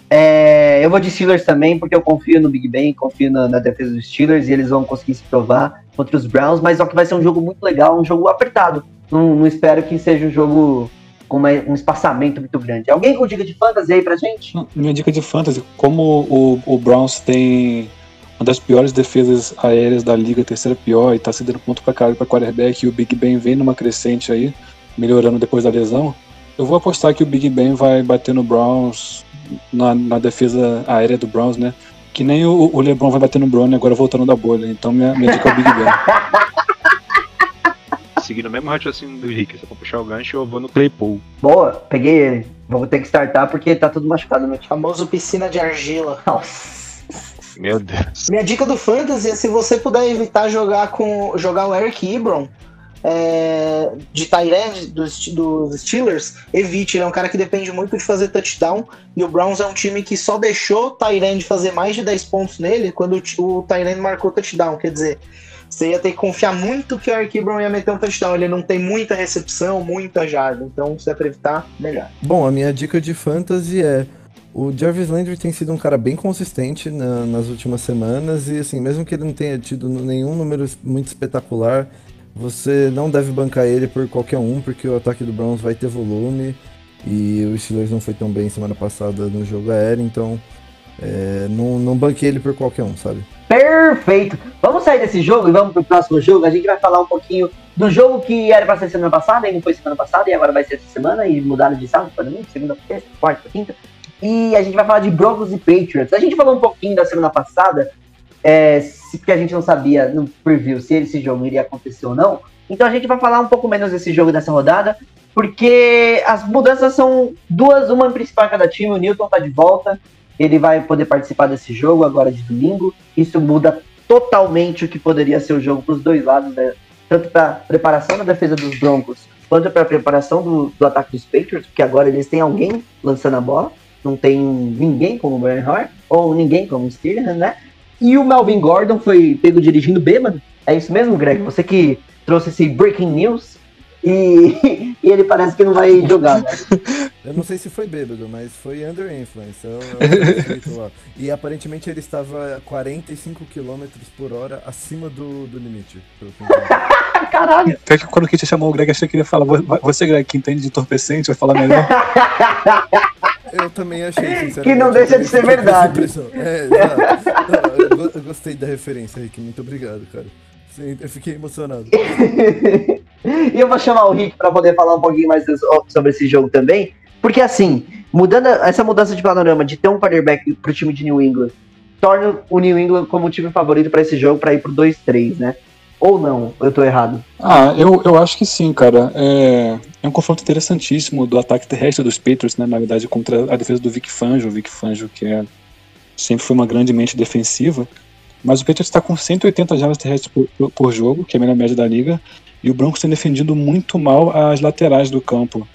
é, eu vou de Steelers também, porque eu confio no Big Ben, confio na, na defesa dos Steelers e eles vão conseguir se provar contra os Browns, mas só que vai ser um jogo muito legal, um jogo apertado. Não, não espero que seja um jogo com uma- um espaçamento muito grande. Alguém com dica de fantasy aí pra gente? Minha dica de fantasy, como o, o Browns tem uma das piores defesas aéreas da liga, terceira pior, e tá cedendo ponto pra caralho pra quarterback, e o Big Ben vem numa crescente aí, melhorando depois da lesão, eu vou apostar que o Big Ben vai bater no Browns, na, na defesa aérea do Browns, né? Que nem o, o LeBron vai bater no Brown agora voltando da bolha. Então minha, minha dica é o Big Ben. Seguindo o mesmo raciocínio do Rick, se eu for puxar o gancho, eu vou no Claypool. Boa, peguei ele. Vou ter que startar porque tá tudo machucado no time. Famoso piscina de argila. Nossa. Meu Deus. Minha dica do Fantasy é se você puder evitar jogar com jogar o Eric Ebron é, de Tyrande dos, dos Steelers, evite. Ele é um cara que depende muito de fazer touchdown. E o Browns é um time que só deixou o Tyrande fazer mais de 10 pontos nele quando o, o Tyrande marcou touchdown. Quer dizer, você ia ter que confiar muito que o Eric Ebron ia meter um touchdown. Ele não tem muita recepção, muita jarda. Então, se é pra evitar, melhor. Bom, a minha dica de fantasy é. O Jarvis Landry tem sido um cara bem consistente na- nas últimas semanas e assim, mesmo que ele não tenha tido nenhum número muito espetacular, você não deve bancar ele por qualquer um, porque o ataque do Browns vai ter volume e o Steelers não foi tão bem semana passada no jogo aéreo, então é, não, não banque ele por qualquer um, sabe? Perfeito. Vamos sair desse jogo e vamos pro próximo jogo. A gente vai falar um pouquinho do jogo que era pra ser semana passada e não foi semana passada e agora vai ser essa semana e mudaram de sábado para domingo, segunda, terça, quarta, quinta. E a gente vai falar de Broncos e Patriots. A gente falou um pouquinho da semana passada, é, se, porque a gente não sabia no preview se esse jogo iria acontecer ou não. Então a gente vai falar um pouco menos desse jogo dessa rodada, porque as mudanças são duas, uma principal em cada time. O Newton tá de volta, ele vai poder participar desse jogo agora de domingo. Isso muda totalmente o que poderia ser o jogo para os dois lados, né? tanto para preparação da defesa dos Broncos, quanto para preparação do, do ataque dos Patriots, porque agora eles têm alguém lançando a bola, não tem ninguém como o Brian ou ninguém como o Steelers, né? E o Melvin Gordon foi pego dirigindo bêbado. É isso mesmo, Greg? Você que trouxe esse breaking news e, e ele parece que não vai jogar. Né? Eu não sei se foi bêbado, mas foi under influence. escrito lá. E aparentemente ele estava a 45 km por hora acima do, do limite. eu. Caralho! Que quando o Kit chamou o Greg, achei que ele ia falar, "Vo- você, Greg, que entende de entorpecente, vai falar melhor. Eu também achei, sinceramente. Que não deixa de ser verdade. É. Não, eu, go- eu gostei da referência, Rick. Muito obrigado, cara. Sim, eu fiquei emocionado. e eu vou chamar o Rick para poder falar um pouquinho mais sobre esse jogo também. Porque assim, mudando essa mudança de panorama de ter um quarterback pro time de New England, torna o New England como o time favorito para esse jogo para ir pro 2-3, né? Ou não? Eu tô errado? Ah, eu, eu acho que sim, cara. É, é um confronto interessantíssimo do ataque terrestre dos Patriots, né? Na verdade, contra a defesa do Vic Fangio. O Vic Fangio, que é, sempre foi uma grande mente defensiva. Mas o Patriots está com 180 jardas terrestres por, por, por jogo, que é a melhor média da liga. E o Broncos tem defendido muito mal as laterais do campo.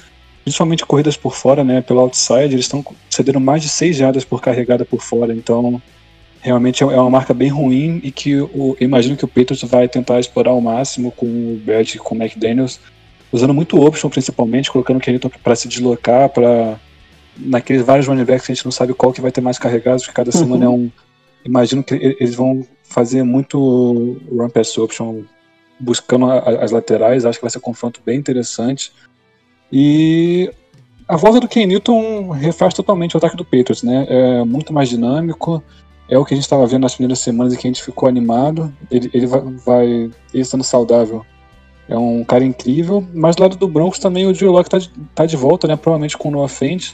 Principalmente corridas por fora, né? Pelo outside, eles estão cedendo mais de 6 jardas por carregada por fora. Então, realmente é uma marca bem ruim e que eu imagino que o Patriots vai tentar explorar ao máximo com o Bert e com o McDaniels, usando muito option principalmente, colocando o Kenilton para se deslocar, para naqueles vários running backs que a gente não sabe qual que vai ter mais carregados, que cada semana é um. Imagino que eles vão fazer muito run pass option buscando as laterais, acho que vai ser um confronto bem interessante. E a volta do Ken Newton refaz totalmente o ataque do Patriots, né? É muito mais dinâmico, é o que a gente estava vendo nas primeiras semanas e que a gente ficou animado. Ele, ele vai, vai, ele estando saudável, é um cara incrível. Mas do lado do Broncos também o Drew Locke tá, de- tá de volta, né? Provavelmente com o Noah Fent.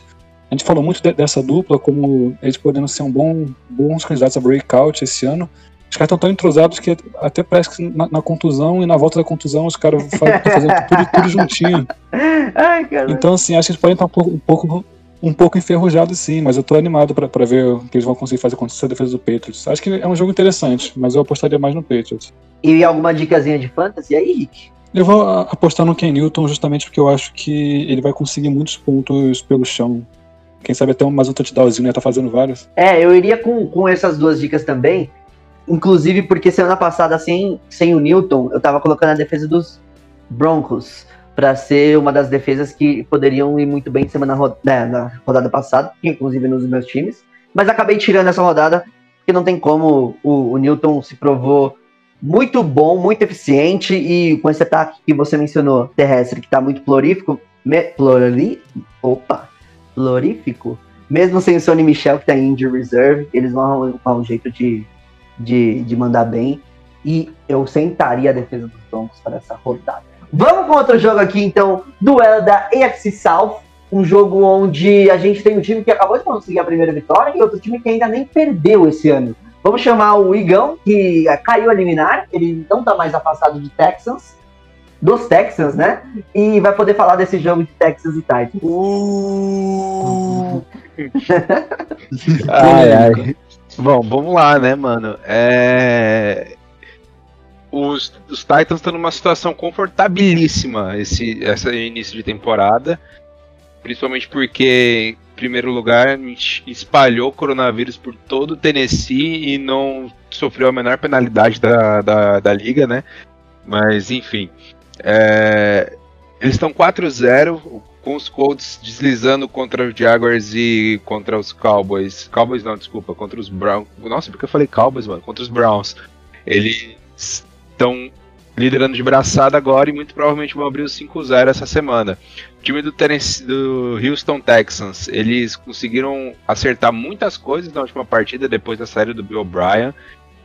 A gente falou muito de- dessa dupla, como eles podendo ser um bom, bons candidatos a breakout esse ano. Os caras estão tão entrosados que até parece que na, na contusão e na volta da contusão os caras estão fazendo tudo, tudo juntinho. Ai. Então, assim, acho que eles podem estar um pouco, um pouco, um pouco enferrujados, sim, mas eu tô animado pra, pra ver o que eles vão conseguir fazer contra essa defesa do Patriots. Acho que é um jogo interessante, mas eu apostaria mais no Patriots. E alguma dicasinha de fantasy aí, Rick? Eu vou apostar no Ken Newton justamente porque eu acho que ele vai conseguir muitos pontos pelo chão. Quem sabe até mais um touchdownzinho, né? Tá fazendo vários. É, eu iria com, com essas duas dicas também. Inclusive porque semana passada, sem, sem o Newton, eu tava colocando a defesa dos Broncos pra ser uma das defesas que poderiam ir muito bem semana né, na rodada passada, inclusive nos meus times. Mas acabei tirando essa rodada, porque não tem como. O, o Newton se provou muito bom, muito eficiente, e com esse ataque que você mencionou, terrestre, que tá muito florífico. Me, flori, opa, florífico. Mesmo sem o Sonny Michel, que tá em injury reserve, eles vão arrumar um jeito de, de, de mandar bem. E eu sentaria a defesa dos Broncos para essa rodada. Vamos com outro jogo aqui, então. Duelo da AFC South. Um jogo onde a gente tem um time que acabou de conseguir a primeira vitória e outro time que ainda nem perdeu esse ano. Vamos chamar o Igão, que caiu a liminar. Ele não tá mais afastado de Texans. Dos Texans, né? E vai poder falar desse jogo de Texans e Titans. Ai, ai. Bom, vamos lá, né, mano? É... Os, os Titans estão numa situação confortabilíssima esse, esse início de temporada. Principalmente porque, em primeiro lugar, a gente espalhou coronavírus por todo o Tennessee e não sofreu a menor penalidade da, da, da liga, né? Mas, enfim. É, Eles estão 4-0, com os Colts deslizando contra os Jaguars e contra os Cowboys. Cowboys não, desculpa, contra os Browns. Nossa, porque eu falei Cowboys, mano? Contra os Browns. Eles estão liderando de braçada agora e muito provavelmente vão abrir os 5-0 essa semana. O time do, Tennessee, do Houston Texans, eles conseguiram acertar muitas coisas na última partida depois da série do Bill O'Brien.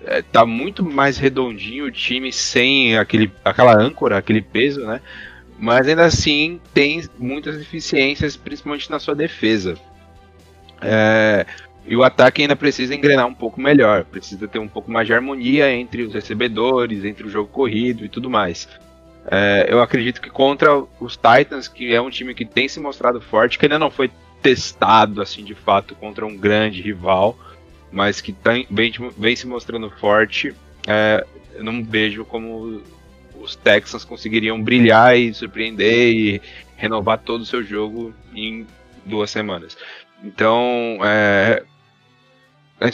É, tá muito mais redondinho o time sem aquele, aquela âncora, aquele peso, né? Mas ainda assim tem muitas deficiências, principalmente na sua defesa. É, e o ataque ainda precisa engrenar um pouco melhor, precisa ter um pouco mais de harmonia entre os recebedores, entre o jogo corrido e tudo mais. É, eu acredito que contra os Titans, que é um time que tem se mostrado forte, que ainda não foi testado assim de fato contra um grande rival, mas que tem, vem, vem se mostrando forte, é, eu não vejo como os Texans conseguiriam brilhar e surpreender e renovar todo o seu jogo em duas semanas. Então, é,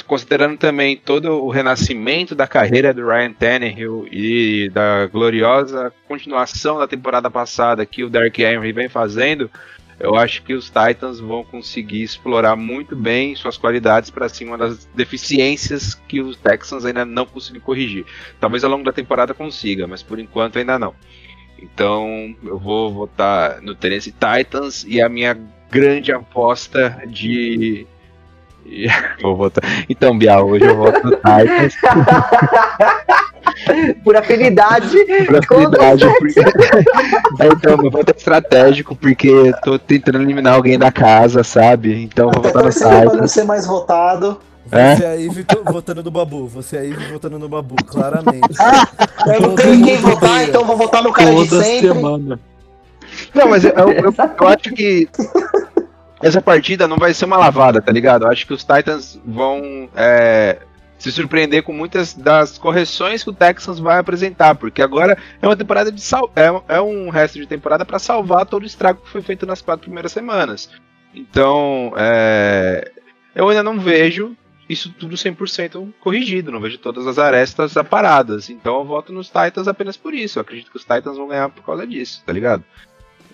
considerando também todo o renascimento da carreira do Ryan Tannehill e da gloriosa continuação da temporada passada que o Derrick Henry vem fazendo, eu acho que os Titans vão conseguir explorar muito bem suas qualidades para cima das deficiências que os Texans ainda não conseguiram corrigir. Talvez ao longo da temporada consiga, mas por enquanto ainda não. Então eu vou votar no Tennessee Titans e a minha grande aposta de. vou votar. Então, Bial, hoje eu voto no Titans. Por afinidade. Por afinidade, porque... então, meu voto é estratégico, porque tô tentando eliminar alguém da casa, sabe? Então eu vou votar no torcendo pra não Titans. ser mais votado. É? Você aí Vitor, votando no Babu. Você aí votando no Babu, claramente. Eu não tenho quem votar, então eu vou votar no cara de Toda sempre. semana. Não, mas eu, eu- eu- acho que essa partida não vai ser uma lavada, tá ligado? Eu acho que os Titans vão é, se surpreender com muitas das correções que o Texans vai apresentar, porque agora é uma temporada de sal é, é um resto de temporada pra salvar todo o estrago que foi feito nas quatro primeiras semanas. Então, é, eu ainda não vejo isso tudo 100% corrigido, não vejo todas as arestas aparadas. Então eu voto nos Titans apenas por isso. Eu acredito que os Titans vão ganhar por causa disso, tá ligado?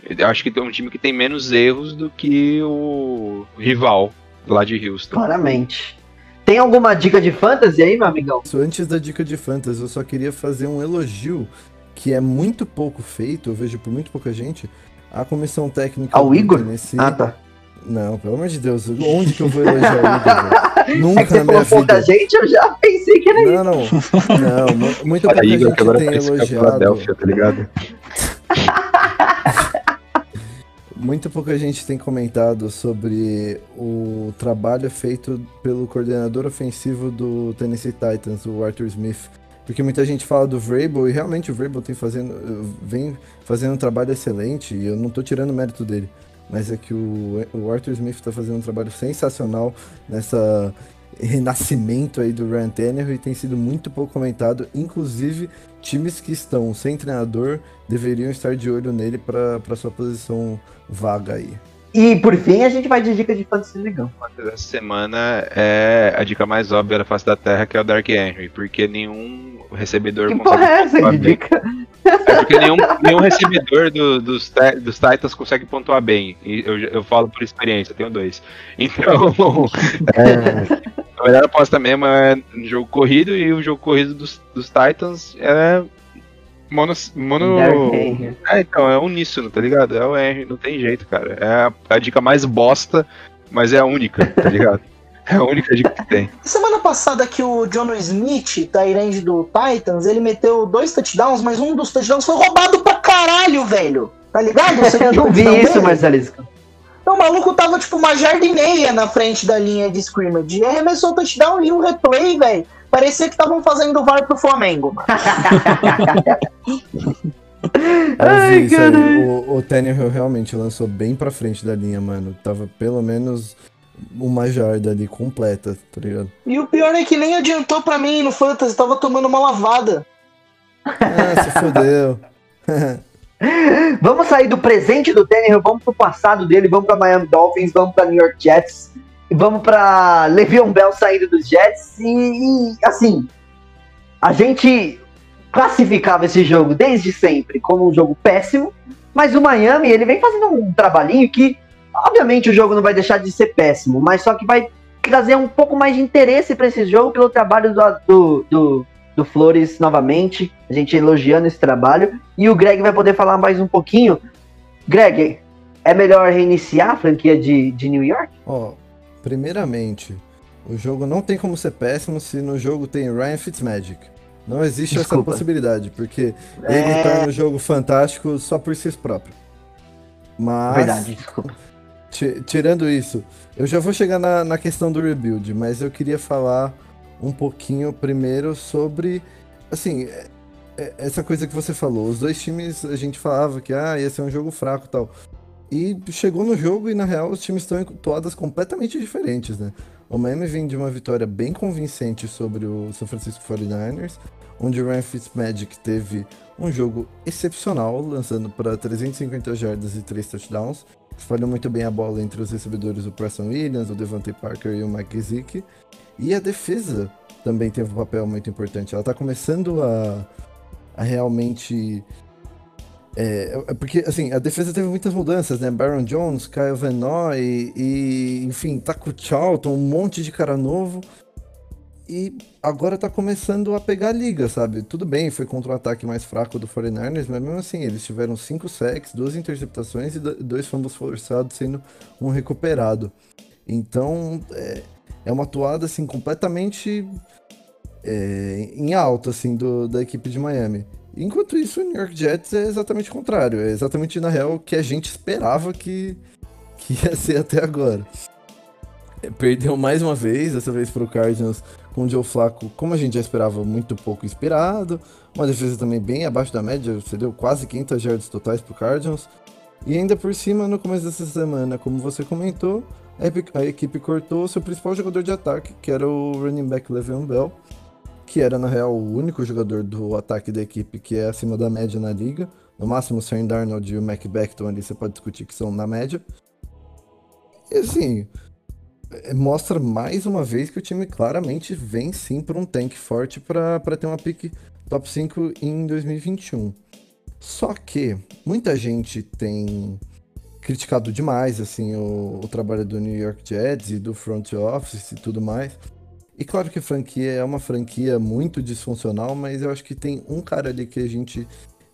Eu acho que tem um time que tem menos erros do que o rival lá de Houston. Claramente. Tem alguma dica de fantasy aí, meu amigão? Isso, Antes da dica de fantasy, eu só queria fazer um elogio que é muito pouco feito, eu vejo por muito pouca gente, a comissão técnica Ao Igor? Tennessee. Ah, tá. Não, pelo amor de Deus, onde que eu vou elogiar o Igor? Nunca É que você na minha falou pouca vida. gente, eu já pensei que era Não, não. Não, mu- muito pouca Igor, gente que agora tem é elogiado. Tá ligado? Muito pouca gente tem comentado sobre o trabalho feito pelo coordenador ofensivo do Tennessee Titans, o Arthur Smith. Porque muita gente fala do Vrabel e realmente o Vrabel tem fazendo, vem fazendo um trabalho excelente e eu não tô tirando mérito dele. Mas é que o, o Arthur Smith está fazendo um trabalho sensacional nessa renascimento aí do Ryan Tannehill e tem sido muito pouco comentado. Inclusive, times que estão sem treinador deveriam estar de olho nele para sua posição vaga aí. E por fim, a gente vai de dica de fantasy legal. Essa semana é a dica mais óbvia da face da Terra, que é o Dark Henry, porque nenhum recebedor Que consegue porra é essa de dica? É porque nenhum, nenhum recebedor do- dos, dos Titans consegue pontuar bem. E eu, eu falo por experiência, tenho dois. Então, é, a melhor aposta mesmo é no jogo corrido, e o jogo corrido dos, dos Titans é mono. mono é, então, é uníssono, tá ligado? É o Henry, não tem jeito, cara. É a, a dica mais bosta, mas é a única, tá ligado? É a única dica que tem. Semana passada que o John Smith, da Irene do Titans, ele meteu dois touchdowns, mas um dos touchdowns foi roubado pra caralho, velho. Tá ligado? O Eu não vi isso, dele. Marcelisco. Então, o maluco tava tipo uma jarda e meia na frente da linha de scrimmage. E arremessou o touchdown e o replay, velho. Parecia que estavam fazendo VAR pro Flamengo, mano. Ai, caralho. o, o Tannehill realmente lançou bem pra frente da linha, mano. Tava pelo menos uma jarda ali completa, tá ligado? E o pior é que nem adiantou pra mim no Fantasy, tava tomando uma lavada. Ah, se fodeu. Vamos sair do presente do Tannehill, vamos pro passado dele, vamos pra Miami Dolphins, vamos pra New York Jets, vamos pra Le'Veon Bell saindo dos Jets e, e, assim, a gente classificava esse jogo desde sempre como um jogo péssimo, mas o Miami, ele vem fazendo um trabalhinho que, obviamente o jogo não vai deixar de ser péssimo, mas só que vai trazer um pouco mais de interesse pra esse jogo pelo trabalho do, do, do, do Flores novamente, a gente elogiando esse trabalho, e o Greg vai poder falar mais um pouquinho. Greg, é melhor reiniciar a franquia de, de New York? Ó, primeiramente, o jogo não tem como ser péssimo se no jogo tem Ryan Fitzmagic. Não existe essa Desculpa. possibilidade, porque É. ele torna o jogo fantástico só por si próprio. Mas, Verdade, desculpa. ti- tirando isso, eu já vou chegar na, na questão do rebuild, mas eu queria falar um pouquinho primeiro sobre, assim, é- é- essa coisa que você falou. Os dois times, a gente falava que ah, ia ser um jogo fraco e tal. E chegou no jogo e, na real, os times estão em toadas completamente diferentes, né? O Miami vem de uma vitória bem convincente sobre o San Francisco 49ers, onde o Ryan Fitzmagic teve um jogo excepcional, lançando para 350 jardas e 3 touchdowns. Espalhou muito bem a bola entre os recebedores, o Preston Williams, o Devante Parker e o Mike Gesicki. E a defesa também teve um papel muito importante. Ela tá começando a, a realmente é, é porque, assim, a defesa teve muitas mudanças, né? Baron Jones, Kyle Van Noy e, enfim, Taco Charlton, um monte de cara novo. E agora tá começando a pegar a liga, sabe? Tudo bem, foi contra o ataque mais fraco do 49ers, mas mesmo assim, eles tiveram 5 sacks, duas interceptações e do- dois fumbles forçados sendo um recuperado. Então, é, é uma atuada, assim, completamente é, em alta, assim, do, da equipe de Miami. Enquanto isso, o New York Jets é exatamente o contrário. É exatamente, na real, o que a gente esperava que, que ia ser até agora. perdeu mais uma vez, dessa vez pro Cardinals com o Joe Flacco, como a gente já esperava, muito pouco inspirado. Uma defesa também bem abaixo da média, você deu quase 500 yards totais pro Cardinals. E ainda por cima, no começo dessa semana, como você comentou, a equipe cortou seu principal jogador de ataque, que era o running back Le'Veon Bell, que era na real o único jogador do ataque da equipe que é acima da média na liga. No máximo o Sam Darnold e o Mac Becton ali você pode discutir que são na média. E assim, é, mostra mais uma vez que o time claramente vem sim para um tank forte para ter uma pick top 5 em 2021. Só que muita gente tem criticado demais assim o, o trabalho do New York Jets e do front office e tudo mais. E claro que franquia é uma franquia muito disfuncional, mas eu acho que tem um cara ali que a gente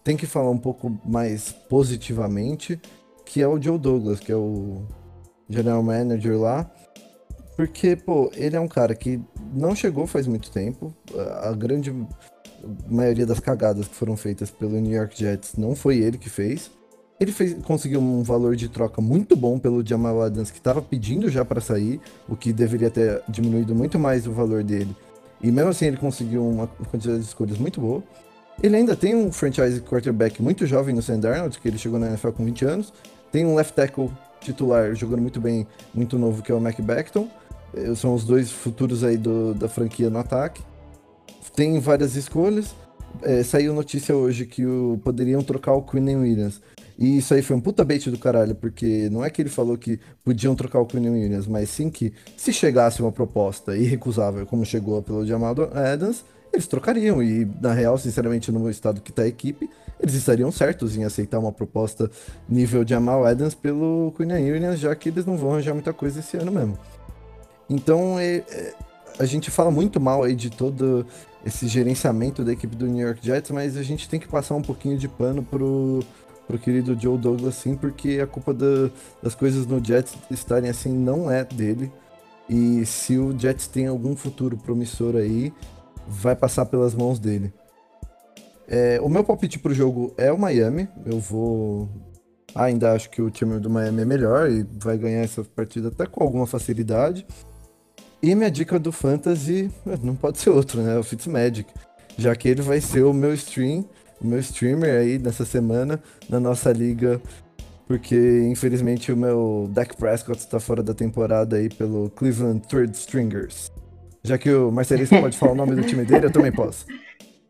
tem que falar um pouco mais positivamente, que é o Joe Douglas, que é o general manager lá. Porque, pô, ele é um cara que não chegou faz muito tempo. A grande maioria das cagadas que foram feitas pelo New York Jets não foi ele que fez. Ele fez, conseguiu um valor de troca muito bom pelo Jamal Adams, que estava pedindo já para sair, o que deveria ter diminuído muito mais o valor dele. E mesmo assim ele conseguiu uma quantidade de escolhas muito boa. Ele ainda tem um franchise quarterback muito jovem no Sam Darnold, que ele chegou na NFL com 20 anos. Tem um left tackle titular jogando muito bem, muito novo, que é o Mac Becton. Eh, São os dois futuros aí do- da franquia no ataque. Tem várias escolhas. É, saiu notícia hoje que o- poderiam trocar o Quinn Williams. E isso aí foi um puta bait do caralho, porque não é que ele falou que podiam trocar o Quinn Williams, mas sim que se chegasse uma proposta irrecusável, como chegou pelo Jamal Adams, eles trocariam. E na real, sinceramente, no estado que tá a equipe, eles estariam certos em aceitar uma proposta nível Jamal Adams pelo Quinn Williams, já que eles não vão arranjar muita coisa esse ano mesmo. Então, é- é, a gente fala muito mal aí de todo esse gerenciamento da equipe do New York Jets, mas a gente tem que passar um pouquinho de pano pro, pro querido Joe Douglas, sim, porque a culpa da- das coisas no Jets estarem assim não é dele. E se o Jets tem algum futuro promissor aí, vai passar pelas mãos dele. É, o meu palpite pro jogo é o Miami. Eu vou. Ainda acho que o time do Miami é melhor e vai ganhar essa partida até com alguma facilidade. E minha dica do Fantasy não pode ser outro, né? O Fitzmagic. Já que ele vai ser o meu stream, o meu streamer aí nessa semana na nossa liga. Porque infelizmente o meu Dak Prescott está fora da temporada aí pelo Cleveland Third Stringers. Já que o Marcelista pode falar o nome do time dele, eu também posso.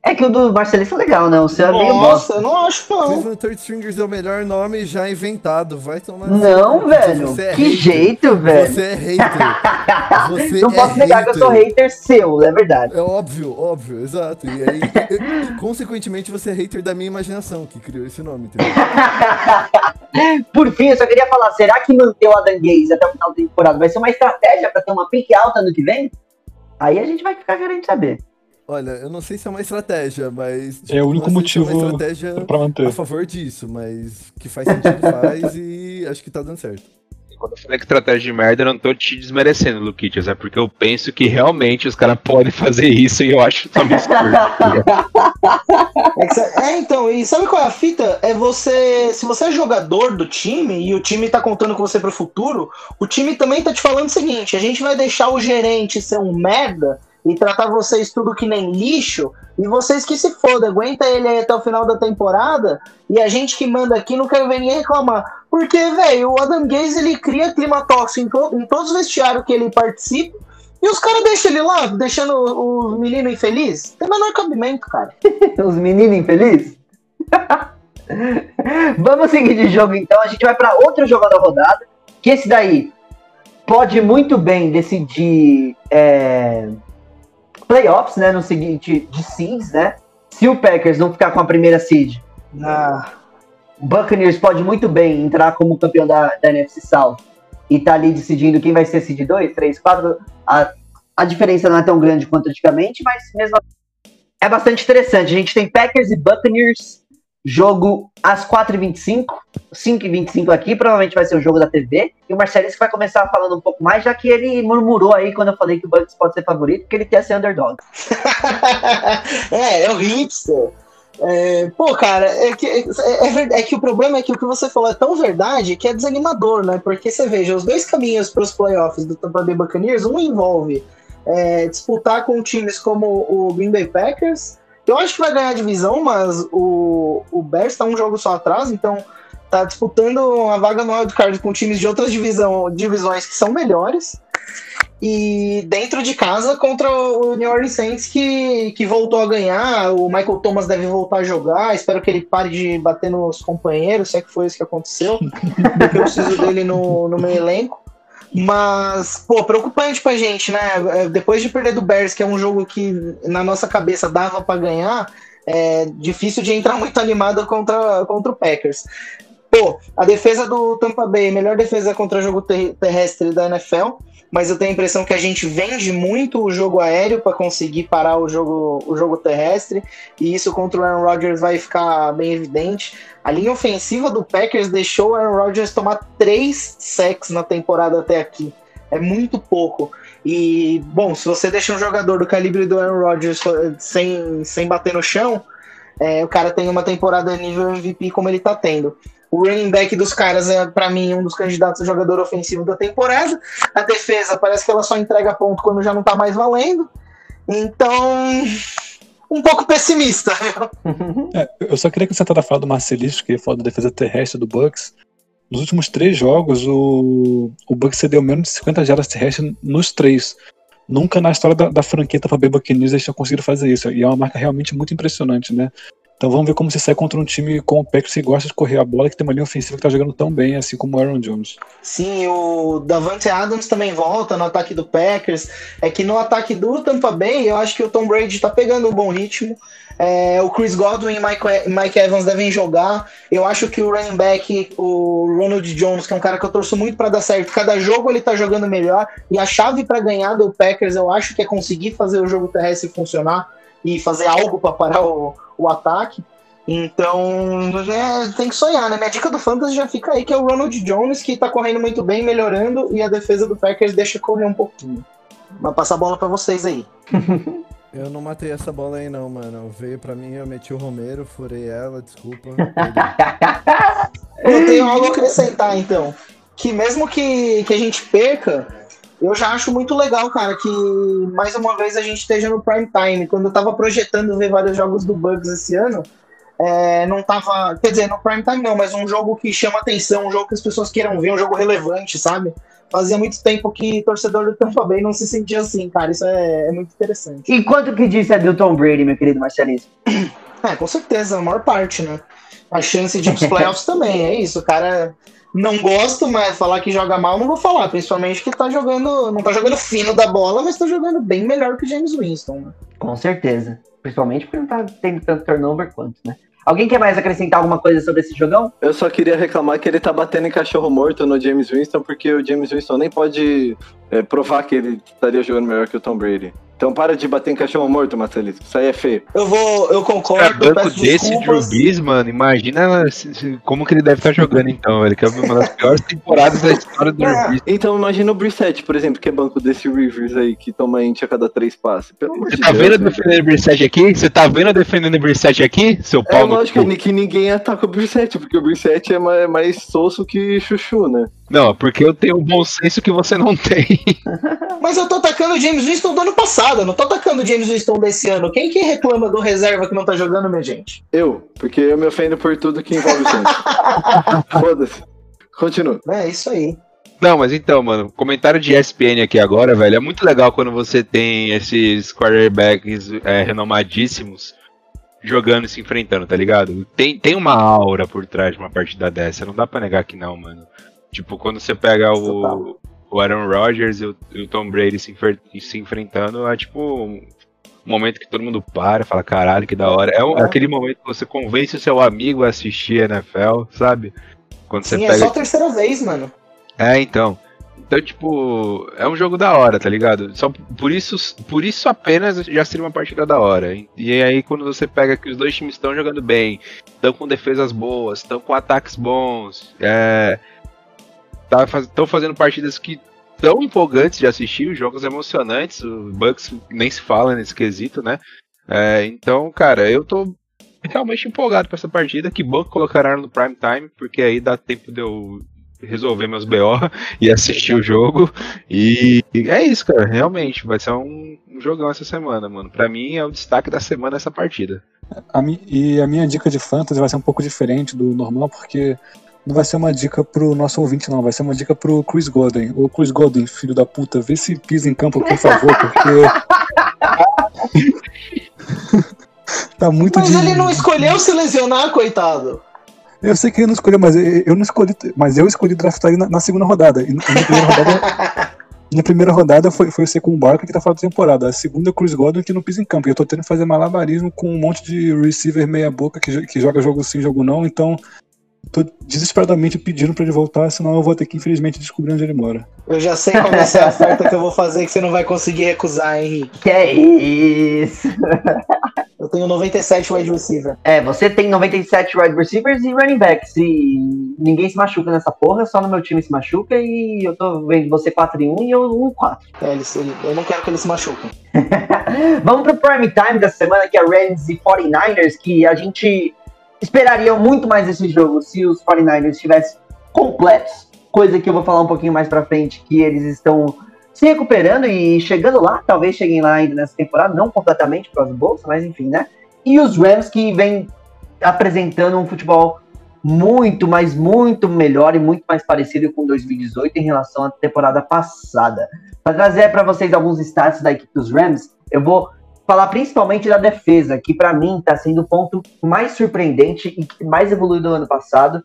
É que o do Marcelista é legal, né? O seu é meio Nossa, bosta. eu não acho não. Cleveland Third Stringers é o melhor nome já inventado. Vai tomar Não, seu- velho. É que hater. jeito, velho. Você é hater. Você não é posso negar que eu sou hater seu, é verdade. É óbvio, óbvio, exato. E aí, consequentemente, você é hater da minha imaginação que criou esse nome, entendeu? Por fim, eu só queria falar, será que manter o Adam Gaze até o final da temporada vai ser uma estratégia pra ter uma pique alta no que vem? Aí a gente vai ficar querendo saber. Olha, eu não sei se é uma estratégia, mas. É o único não sei se motivo É uma estratégia Pra manter. a favor disso, mas que faz sentido, faz e acho que tá dando certo. Quando eu falei que estratégia de merda, eu não tô te desmerecendo, Luquitas. É porque eu penso que realmente os caras podem fazer isso e eu acho isso um absurdo. É, que é, então, e sabe qual é a fita? É você. Se você é jogador do time e o time tá contando com você pro futuro, o time também tá te falando o seguinte: a gente vai deixar o gerente ser um merda e tratar vocês tudo que nem lixo, e vocês que se foda, aguenta ele aí até o final da temporada, e a gente que manda aqui não quer ver ninguém reclamar. Porque, velho, o Adam Gaze ele cria clima tóxico em, to- em todos os vestiários que ele participa. E os caras deixam ele lá, deixando os meninos infelizes. Tem menor cabimento, cara. Os meninos infelizes? Vamos seguir de jogo então. A gente vai para outro jogo da rodada. Que esse daí pode muito bem decidir é, playoffs, né? No seguinte, de seeds, né? Se o Packers não ficar com a primeira seed, Ah, o Buccaneers pode muito bem entrar como campeão da, da NFC South e tá ali decidindo quem vai ser seed 2, 3, 4. A, a diferença não é tão grande quanto antigamente, mas mesmo assim é bastante interessante. A gente tem Packers e Buccaneers, jogo às 4h25, 5h25 aqui, provavelmente vai ser o jogo da TV. E o Marcelis vai começar falando um pouco mais, já que ele murmurou aí quando eu falei que o Bucks pode ser favorito, porque ele quer ser underdog. é, é o hipster. É, pô, cara, é que, é, é ver- é que o problema é que o que você falou é tão verdade que é desanimador, né? Porque você veja, os dois caminhos para os playoffs do Tampa Bay Buccaneers, um envolve é, disputar com times como o Green Bay Packers. Eu acho que vai ganhar a divisão, mas o, o Bears está um jogo só atrás, então tá disputando uma vaga no wildcard com times de outras divisão, divisões que são melhores. E dentro de casa contra o New Orleans Saints que, que voltou a ganhar. O Michael Thomas deve voltar a jogar. Espero que ele pare de bater nos companheiros, se é que foi isso que aconteceu. porque eu preciso dele no, no meu elenco. Mas, pô, preocupante pra gente, né? É, Depois de perder do Bears, que é um jogo que na nossa cabeça dava pra ganhar, é difícil de entrar muito animado contra, contra o Packers. Pô, a defesa do Tampa Bay, melhor defesa contra jogo ter- terrestre da NFL, mas eu tenho a impressão que a gente vende muito o jogo aéreo para conseguir parar o jogo, o jogo terrestre, e isso contra o Aaron Rodgers vai ficar bem evidente. A linha ofensiva do Packers deixou o Aaron Rodgers tomar três sacks na temporada até aqui. É muito pouco. E, bom, se você deixa um jogador do calibre do Aaron Rodgers sem, sem bater no chão, é, o cara tem uma temporada nível MVP como ele tá tendo. O running back dos caras é, para mim, um dos candidatos a jogador ofensivo da temporada. A defesa parece que ela só entrega ponto quando já não tá mais valendo. Então, um pouco pessimista. É, eu só queria acrescentar a fala do Marcelisco, que falou da defesa terrestre do Bucks. Nos últimos três jogos, o, o Bucks cedeu menos de 50 jardas terrestres nos três. Nunca na história da, da franquia Tampa Bay Buccaneers eles tinham conseguido fazer isso. E é uma marca realmente muito impressionante, né? Então vamos ver como se sai contra um time como o Packers que gosta de correr a bola, que tem uma linha ofensiva que tá jogando tão bem, assim como o Aaron Jones. Sim, o Davante Adams também volta no ataque do Packers. É que no ataque do Tampa Bay, eu acho que o Tom Brady tá pegando um bom ritmo. É, o Chris Godwin e Mike, Mike Evans devem jogar. Eu acho que o running back, o Ronald Jones, que é um cara que eu torço muito para dar certo, cada jogo ele tá jogando melhor. E a chave para ganhar do Packers, eu acho que é conseguir fazer o jogo terrestre funcionar e fazer algo para parar o, o ataque. Então, é, tem que sonhar, né? Minha dica do Fantasy já fica aí, que é o Ronald Jones, que tá correndo muito bem, melhorando, e a defesa do Packers deixa correr um pouquinho. Vai passar a bola para vocês aí. Eu não matei essa bola aí não, mano. Veio pra mim, eu meti o Romero, furei ela, desculpa. Eu tenho algo a acrescentar, então. Que mesmo que, que a gente perca, eu já acho muito legal, cara, que mais uma vez a gente esteja no prime time. Quando eu tava projetando ver vários jogos do Bugs esse ano, é, não tava. Quer dizer, no prime time não, mas um jogo que chama atenção, um jogo que as pessoas queiram ver, um jogo relevante, sabe? Fazia muito tempo que torcedor do Tampa Bay não se sentia assim, cara. Isso é, é muito interessante. E quanto que disse é do Tom Brady, meu querido Marcelismo? É, com certeza, a maior parte, né? A chance de ir pros playoffs também, é isso. Cara não gosto, mas falar que joga mal não vou falar. Principalmente que tá jogando. Não tá jogando fino da bola, mas tá jogando bem melhor que o James Winston, né? Com certeza. Principalmente porque não tá tendo tanto turnover quanto, né? Alguém quer mais acrescentar alguma coisa sobre esse jogão? Eu só queria reclamar que ele tá batendo em cachorro morto no James Winston, porque o James Winston nem pode é, provar que ele estaria jogando melhor que o Tom Brady. Então para de bater em cachorro morto, Marcelito. Isso aí é feio. Eu vou. Eu concordo. eu banco peço desse Drew. Brees, mano, imagina se- se- como que ele deve estar jogando então, velho. Que é uma das piores temporadas da história do Drew É. Brees. Então imagina o Brissett, por exemplo, que é banco desse Rivers aí, que toma int a cada três passes. Pelo amor Você de tá Deus, vendo eu né? defendendo o Brissett aqui? Você tá vendo eu defendendo o Brissett aqui? Seu É pau no lógico cu? que ninguém ataca o Brissett, porque o Brissett é mais, mais soço que chuchu, né? Não, porque eu tenho um bom senso que você não tem. Mas eu tô atacando o James Winston do ano passado, eu não tô atacando o James Winston desse ano. Quem que reclama do reserva que não tá jogando, minha gente? Eu, porque eu me ofendo por tudo que envolve o Santos. Foda-se. Continua. É isso aí. Não, mas então, mano, comentário de ESPN aqui agora, velho. É muito legal quando você tem esses quarterbacks é, renomadíssimos jogando e se enfrentando, tá ligado? Tem, tem uma aura por trás de uma partida dessa. Não dá pra negar que não, mano. Tipo, quando você pega o, o Aaron Rodgers e o, e o Tom Brady se, se enfrentando, é tipo um momento que todo mundo para, fala, caralho, que da hora. É, um- É. aquele momento que você convence o seu amigo a assistir NFL, sabe? Quando você Sim, é pega só a terceira vez, mano. é, então. Então, tipo, é um jogo da hora, tá ligado? Só por isso, por isso apenas já seria uma partida da hora. E aí, quando você pega que os dois times estão jogando bem, estão com defesas boas, estão com ataques bons, é, estão fazendo partidas que tão empolgantes de assistir, jogos emocionantes, o Bucks nem se fala nesse quesito, né? É, então, cara, eu tô realmente empolgado pra essa partida. Que bom que colocaram no prime time, porque aí dá tempo de eu resolver meus BO e assistir o jogo. E é isso, cara. Realmente, vai ser um, um jogão essa semana, mano. Pra mim é o destaque da semana essa partida. A mi- e a minha dica de fantasy vai ser um pouco diferente do normal, porque não vai ser uma dica pro nosso ouvinte, não. Vai ser uma dica pro Chris Godwin. Ô, Chris Godwin, filho da puta, vê se pisa em campo, por favor, porque. tá muito Mas de. ele não escolheu se lesionar, coitado. Eu sei que ele não escolheu, mas eu não escolhi. Mas eu escolhi draftar ele na, na segunda rodada. E na primeira rodada. Na primeira rodada foi, foi o Secund Barca que tá fora da temporada. A segunda é o Chris Godwin que não pisa em campo. E eu tô tendo que fazer malabarismo com um monte de receiver meia boca que, que joga jogo sim, jogo não. Então tô desesperadamente pedindo pra ele voltar, senão eu vou ter que infelizmente descobrir onde ele mora. Eu já sei qual vai ser a oferta que eu vou fazer que você não vai conseguir recusar, Henrique. Que é isso? Eu tenho 97 wide receiver. É, você tem 97 wide receivers e running backs. E ninguém se machuca nessa porra, só no meu time se machuca. E eu tô vendo você 4 em 1 e eu 1 4. É, ele- ele- eu não quero que ele se machuque. Vamos pro prime time da semana, que é Rams e 49ers, que a gente esperaria muito mais esse jogo se os 49ers estivessem completos. Coisa que eu vou falar um pouquinho mais pra frente, que eles estão se recuperando e chegando lá. Talvez cheguem lá ainda nessa temporada, não completamente por causa do bolsa, mas enfim, né? E os Rams que vem apresentando um futebol muito, mas muito melhor e muito mais parecido com 2018 em relação à temporada passada. Para trazer para vocês alguns stats da equipe dos Rams, eu vou falar principalmente da defesa, que para mim está sendo o ponto mais surpreendente e mais evoluiu do ano passado,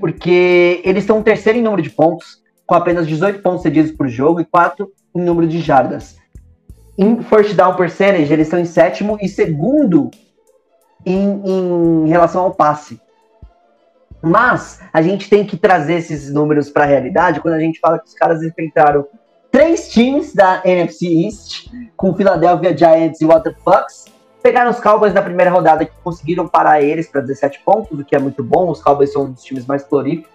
porque eles estão terceiro em número de pontos, com apenas 18 pontos cedidos por jogo e 4 em número de jardas. Em first down percentage, eles estão em sétimo e segundo em, em relação ao passe. Mas a gente tem que trazer esses números para a realidade quando a gente fala que os caras enfrentaram três times da NFC East, com Philadelphia Giants e What the Fucks. Pegaram os Cowboys na primeira rodada que conseguiram parar eles para 17 pontos, o que é muito bom. Os Cowboys são um dos times mais floríficos.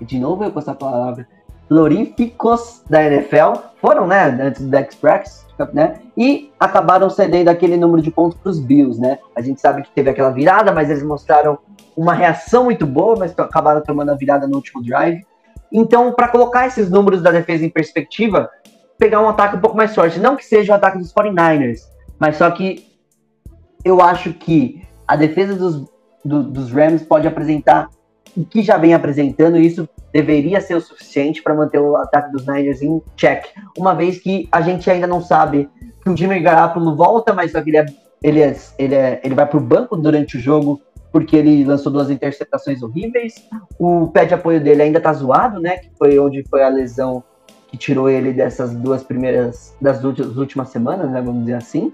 De novo eu vou passar a palavra. Floríficos da NFL. Foram, né? Antes do Dex né? E acabaram cedendo aquele número de pontos para os Bills, né? A gente sabe que teve aquela virada, mas eles mostraram uma reação muito boa, mas acabaram tomando a virada no último drive. Então, para colocar esses números da defesa em perspectiva, pegar um ataque um pouco mais forte. Não que seja o ataque dos 49ers, mas só que eu acho que a defesa dos, do- dos Rams pode apresentar o que já vem apresentando, e isso deveria ser o suficiente para manter o ataque dos Niners em check. Uma vez que a gente ainda não sabe que o Jimmy Garoppolo volta, mas só que ele, é, ele, é, ele, é, ele vai para o banco durante o jogo porque ele lançou duas interceptações horríveis. O pé de apoio dele ainda tá zoado, né? Que foi onde foi a lesão que tirou ele dessas duas primeiras, das últimas, semanas, né? Vamos dizer assim.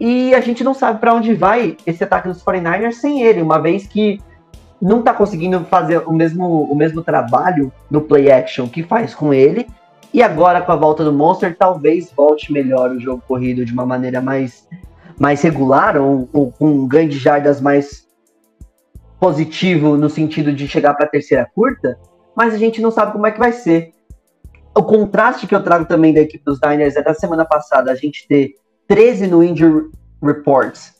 E a gente não sabe para onde vai esse ataque dos 49ers sem ele, uma vez que não tá conseguindo fazer o mesmo, o mesmo trabalho no play action que faz com ele. E agora, com a volta do Monster, talvez volte melhor o jogo corrido de uma maneira mais, mais regular, ou, ou com um ganho de jardas mais positivo no sentido de chegar para a terceira curta, mas a gente não sabe como é que vai ser. O contraste que eu trago também da equipe dos Niners é da semana passada a gente ter 13 no injury reports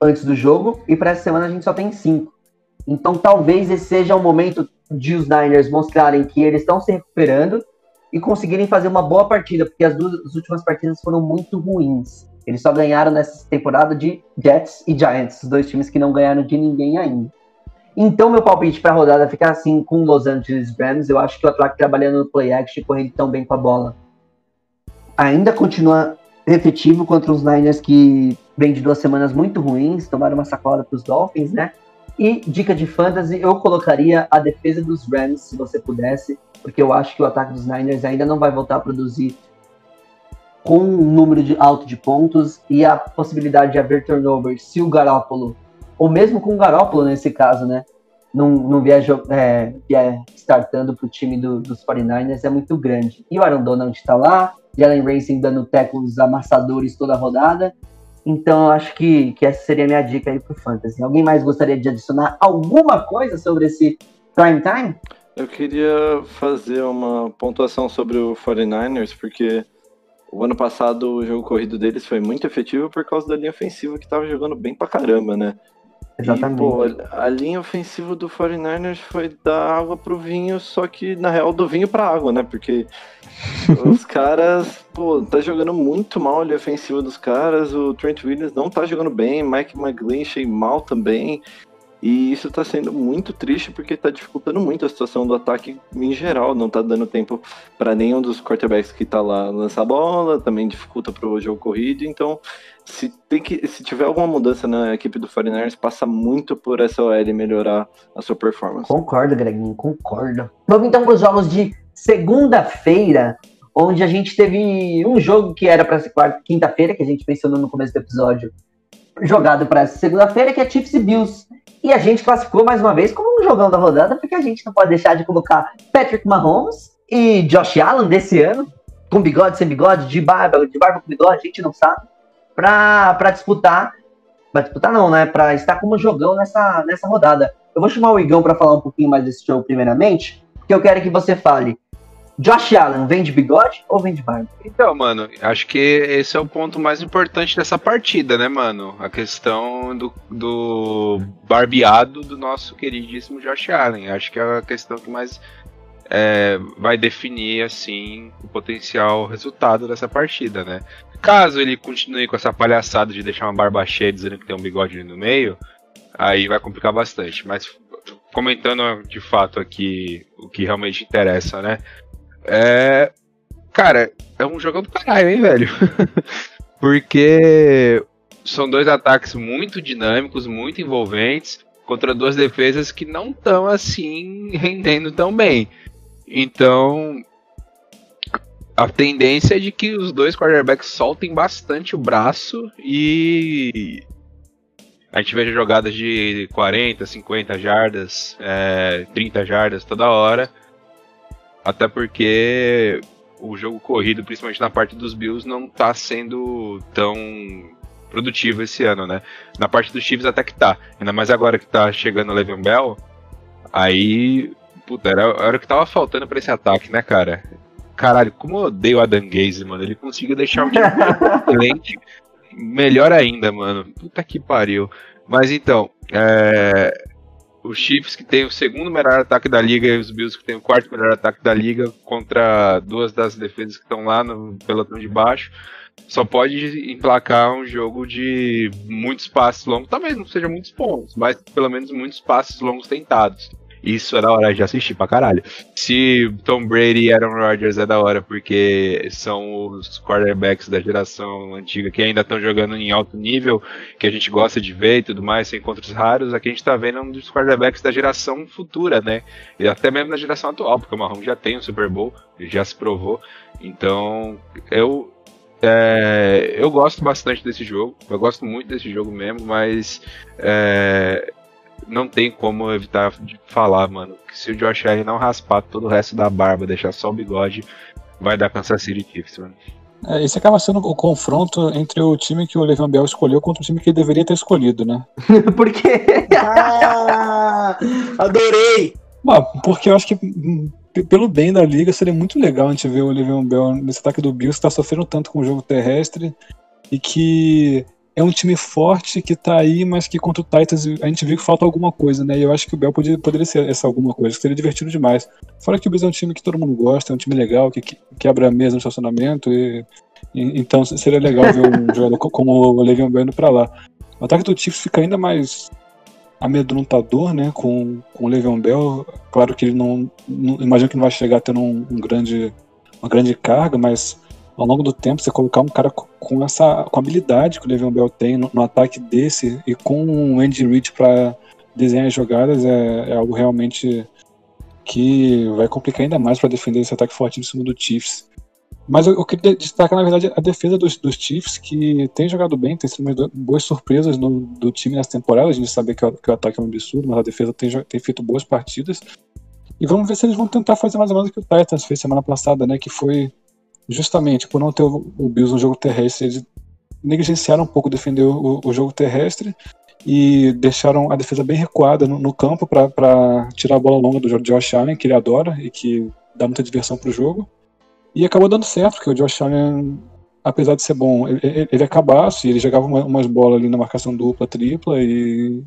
antes do jogo e para essa semana a gente só tem 5. Então talvez esse seja o momento de os Niners mostrarem que eles estão se recuperando e conseguirem fazer uma boa partida, porque as duas as últimas partidas foram muito ruins. Eles só ganharam nessa temporada de Jets e Giants, os dois times que não ganharam de ninguém ainda. Então, meu palpite para a rodada fica assim com Los Angeles Rams. Eu acho que o ataque trabalhando no play action correndo tão bem com a bola ainda continua efetivo contra os Niners que vem de duas semanas muito ruins, tomaram uma sacola para os Dolphins, né? E dica de fantasy, eu colocaria a defesa dos Rams, se você pudesse, porque eu acho que o ataque dos Niners ainda não vai voltar a produzir com um número de alto de pontos e a possibilidade de haver turnover se o Garópolo, ou mesmo com o Garópolo nesse caso, né? Não, não vier, jo- é, startando para o time do- dos 49ers é muito grande. E o Aaron Donald está lá, Jalen Racing dando tackles amassadores toda a rodada. Então eu acho que, que essa seria a minha dica aí pro Fantasy. Alguém mais gostaria de adicionar alguma coisa sobre esse prime time? Eu queria fazer uma pontuação sobre o 49ers, porque o ano passado o jogo corrido deles foi muito efetivo por causa da linha ofensiva que tava jogando bem pra caramba, né? Exatamente. E, pô, a linha ofensiva do 49ers foi da água pro vinho, só que na real do vinho pra água, né? Porque os caras, pô, tá jogando muito mal a linha ofensiva dos caras, o Trent Williams não tá jogando bem, Mike McGlinchey mal também. E isso tá sendo muito triste porque tá dificultando muito a situação do ataque em geral. Não tá dando tempo para nenhum dos quarterbacks que tá lá lançar a bola, também dificulta pro jogo corrido. Então, se, tem que, se tiver alguma mudança na equipe do 49ers, passa muito por essa OL melhorar a sua performance. Concordo, Greginho, concordo. Vamos então com os jogos de segunda-feira, onde a gente teve um jogo que era para quinta-feira, que a gente mencionou no começo do episódio, jogado para segunda-feira, que é Chiefs e Bills. E a gente classificou mais uma vez como um jogão da rodada, porque a gente não pode deixar de colocar Patrick Mahomes e Josh Allen desse ano, com bigode, sem bigode, de barba, de barba com bigode, a gente não sabe, para disputar. Pra disputar não, né? Para estar como jogão nessa, nessa rodada. Eu vou chamar o Igão para falar um pouquinho mais desse jogo primeiramente, porque eu quero que você fale Josh Allen vem de bigode ou vem de barba? Então, mano, acho que esse é o ponto mais importante dessa partida, né, mano? A questão do, do barbeado do nosso queridíssimo Josh Allen. Acho que é a questão que mais é, vai definir, assim, o potencial resultado dessa partida, né? Caso ele continue com essa palhaçada de deixar uma barba cheia dizendo que tem um bigode ali no meio, aí vai complicar bastante. Mas comentando de fato aqui o que realmente interessa, né? É. Cara, é um jogão do caralho, hein, velho? Porque são dois ataques muito dinâmicos, muito envolventes, contra duas defesas que não estão assim rendendo tão bem. Então, a tendência é de que os dois quarterbacks soltem bastante o braço e a gente veja jogadas de 40, 50 jardas, é, 30 jardas toda hora. Até porque o jogo corrido, principalmente na parte dos Bills, não tá sendo tão produtivo esse ano, né? Na parte dos Chiefs até que tá. Ainda mais agora que tá chegando o Le'Veon Bell. Aí, puta, era, era o que tava faltando para esse ataque, né, cara? Caralho, como eu odeio o Adam Gaze, mano. Ele conseguiu deixar o time. Melhor ainda, mano. Puta que pariu. Mas então, é, os Chiefs que tem o segundo melhor ataque da liga e os Bills que tem o quarto melhor ataque da liga contra duas das defesas que estão lá no pelotão de baixo. Só pode emplacar um jogo de muitos passes longos, talvez não seja muitos pontos, mas pelo menos muitos passes longos tentados. Isso é da hora de assistir pra caralho. Se Tom Brady e Aaron Rodgers é da hora porque são os quarterbacks da geração antiga que ainda estão jogando em alto nível, que a gente gosta de ver e tudo mais, sem encontros raros, aqui a gente tá vendo um dos quarterbacks da geração futura, né? E até mesmo da geração atual, porque o Mahomes já tem um Super Bowl, já se provou. Então, eu é, eu gosto bastante desse jogo, eu gosto muito desse jogo mesmo, mas é, não tem como evitar de falar, mano, que se o Josh Allen não raspar todo o resto da barba, deixar só o bigode, vai dar Kansas City Chiefs, mano. É, esse acaba sendo o confronto entre o time que o Le'Veon Bell escolheu contra o time que ele deveria ter escolhido, né? Por quê? Ah, adorei! Bom, porque eu acho que hum, pelo bem da liga seria muito legal a gente ver o Le'Veon Bell nesse ataque do Bills que tá sofrendo tanto com o jogo terrestre e que é um time forte que tá aí, mas que contra o Titans a gente viu que falta alguma coisa, né? E eu acho que o Bell poderia, poderia ser essa alguma coisa, seria divertido demais. Fora que o Bills é um time que todo mundo gosta, é um time legal, que, que quebra a mesa no estacionamento, e, e, então seria legal ver um jogador como o Le'Veon Bell indo pra lá. O ataque do Chiefs fica ainda mais amedrontador, né, com, com o Le'Veon Bell. Claro que ele não, não imagino que não vai chegar tendo um, um grande, uma grande carga, mas ao longo do tempo, você colocar um cara com essa com a habilidade que o Le'Veon Bell tem no, no ataque desse e com o Andy Reid para desenhar as jogadas é, é, algo realmente que vai complicar ainda mais para defender esse ataque fortíssimo do Chiefs. Mas eu, eu queria destacar, na verdade, a defesa dos, dos, Chiefs, que tem jogado bem, tem sido umas boas surpresas no, do time nessa temporada. A gente sabe que, que, o ataque é um absurdo, mas a defesa tem, tem feito boas partidas. E vamos ver se eles vão tentar fazer mais ou menos o que o Titans fez semana passada, né? Que foi justamente por não ter o, Bills no jogo terrestre, eles negligenciaram um pouco defender o, o jogo terrestre e deixaram a defesa bem recuada no, no campo para tirar a bola longa do Josh Allen, que ele adora e que dá muita diversão para o jogo. E acabou dando certo, porque o Josh Allen, apesar de ser bom, ele, ele é cabaço e ele jogava uma, umas bolas ali na marcação dupla, tripla e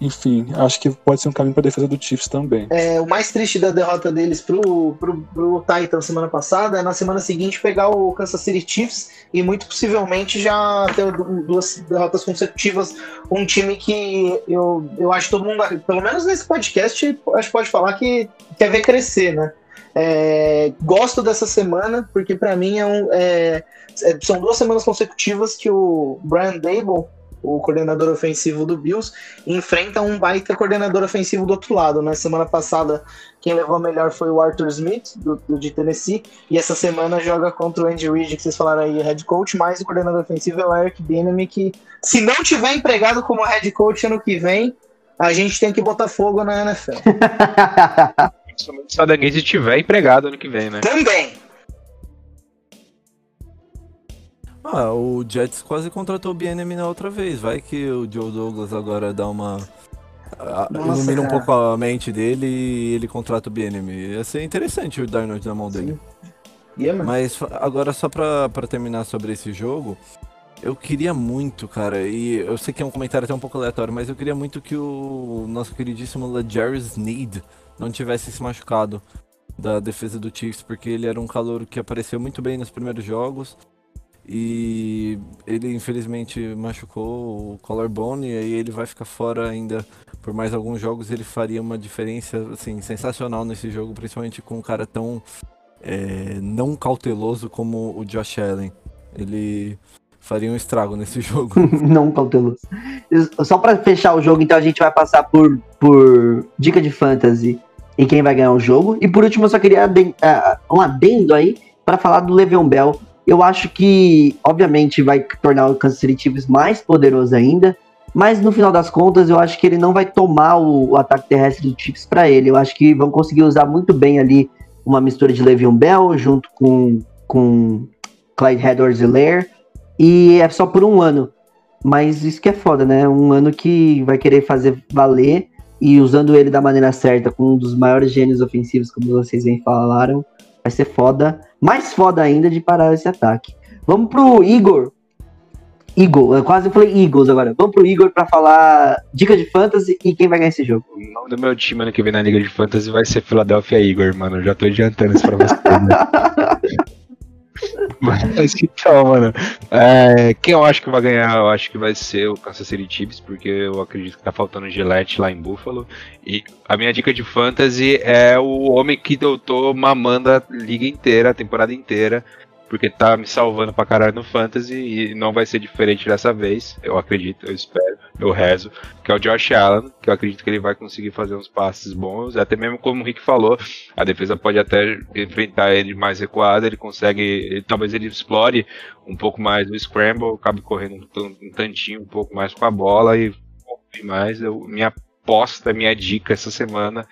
Enfim, acho que pode ser um caminho para defesa do Chiefs também. É, o mais triste da derrota deles pro, pro, pro Titan semana passada é na semana seguinte pegar o Kansas City Chiefs e muito possivelmente já ter du- duas derrotas consecutivas. Um time que eu, eu acho todo mundo, pelo menos nesse podcast, acho que pode falar que quer ver crescer, né? É, gosto dessa semana, porque para mim é um, é, é- são duas semanas consecutivas que o Brian Dable, o coordenador ofensivo do Bills, enfrenta um baita coordenador ofensivo do outro lado. Na semana passada, quem levou a melhor foi o Arthur Smith, do, do- de Tennessee, e essa semana joga contra o Andy Reid, que vocês falaram aí, head coach, mas o coordenador ofensivo é o Eric Bieniemy, que se não tiver empregado como head coach ano que vem, a gente tem que botar fogo na NFL. Principalmente se o Adanguese estiver empregado ano que vem, né? Também. Ah, o Jets quase contratou o BNM na outra vez. Vai que o Joe Douglas agora dá uma. a- Nossa, ilumina um cara. pouco a mente dele e ele contrata o BNM. Ia ser interessante o Darnold na mão dele. Yeah. Mas agora só pra, pra terminar sobre esse jogo, eu queria muito, cara, e eu sei que é um comentário até um pouco aleatório, mas eu queria muito que o nosso queridíssimo Jerry Sneed não tivesse se machucado da defesa do Chiefs, porque ele era um calouro que apareceu muito bem nos primeiros jogos. E ele infelizmente machucou o collarbone e aí ele vai ficar fora ainda por mais alguns jogos. Ele faria uma diferença assim sensacional nesse jogo, principalmente com um cara tão é, não cauteloso como o Josh Allen. Ele faria um estrago nesse jogo. não cauteloso. Só pra fechar o jogo, então a gente vai passar por, por dica de fantasy e quem vai ganhar o jogo. E por último, eu só queria ah, um adendo aí pra falar do Le'Veon Bell. Eu acho que, obviamente, vai tornar o Kansas City Chiefs mais poderoso ainda. Mas no final das contas, eu acho que ele não vai tomar o, o ataque terrestre do Chiefs pra ele. Eu acho que vão conseguir usar muito bem ali uma mistura de Le'Veon Bell junto com, com Clyde Edwards-Helaire. E é só por um ano. Mas isso que é foda, né? Um ano que vai querer fazer valer e usando ele da maneira certa, com um dos maiores gênios ofensivos, como vocês bem falaram, vai ser foda. Mais foda ainda de parar esse ataque. Vamos pro Igor. Eagle, eu quase falei Eagles agora. Vamos pro Igor pra falar dica de fantasy e quem vai ganhar esse jogo. O nome do meu time ano que vem na Liga de Fantasy vai ser Philadelphia Igor, mano. Eu já tô adiantando isso pra vocês, né? Mas então, mano. é, quem eu acho que vai ganhar, eu acho que vai ser o Kansas City Chiefs, porque eu acredito que tá faltando Gillette lá em Buffalo. E a minha dica de fantasy é o homem que tô mamando a liga inteira, a temporada inteira. Porque tá me salvando pra caralho no fantasy e não vai ser diferente dessa vez. Eu acredito, eu espero, eu rezo. Que é o Josh Allen, que eu acredito que ele vai conseguir fazer uns passes bons. Até mesmo como o Rick falou, a defesa pode até enfrentar ele mais recuado. Ele consegue, ele- talvez ele explore um pouco mais o scramble, acabe correndo um, um tantinho um pouco mais com a bola e mais. Eu, minha aposta, minha dica essa semana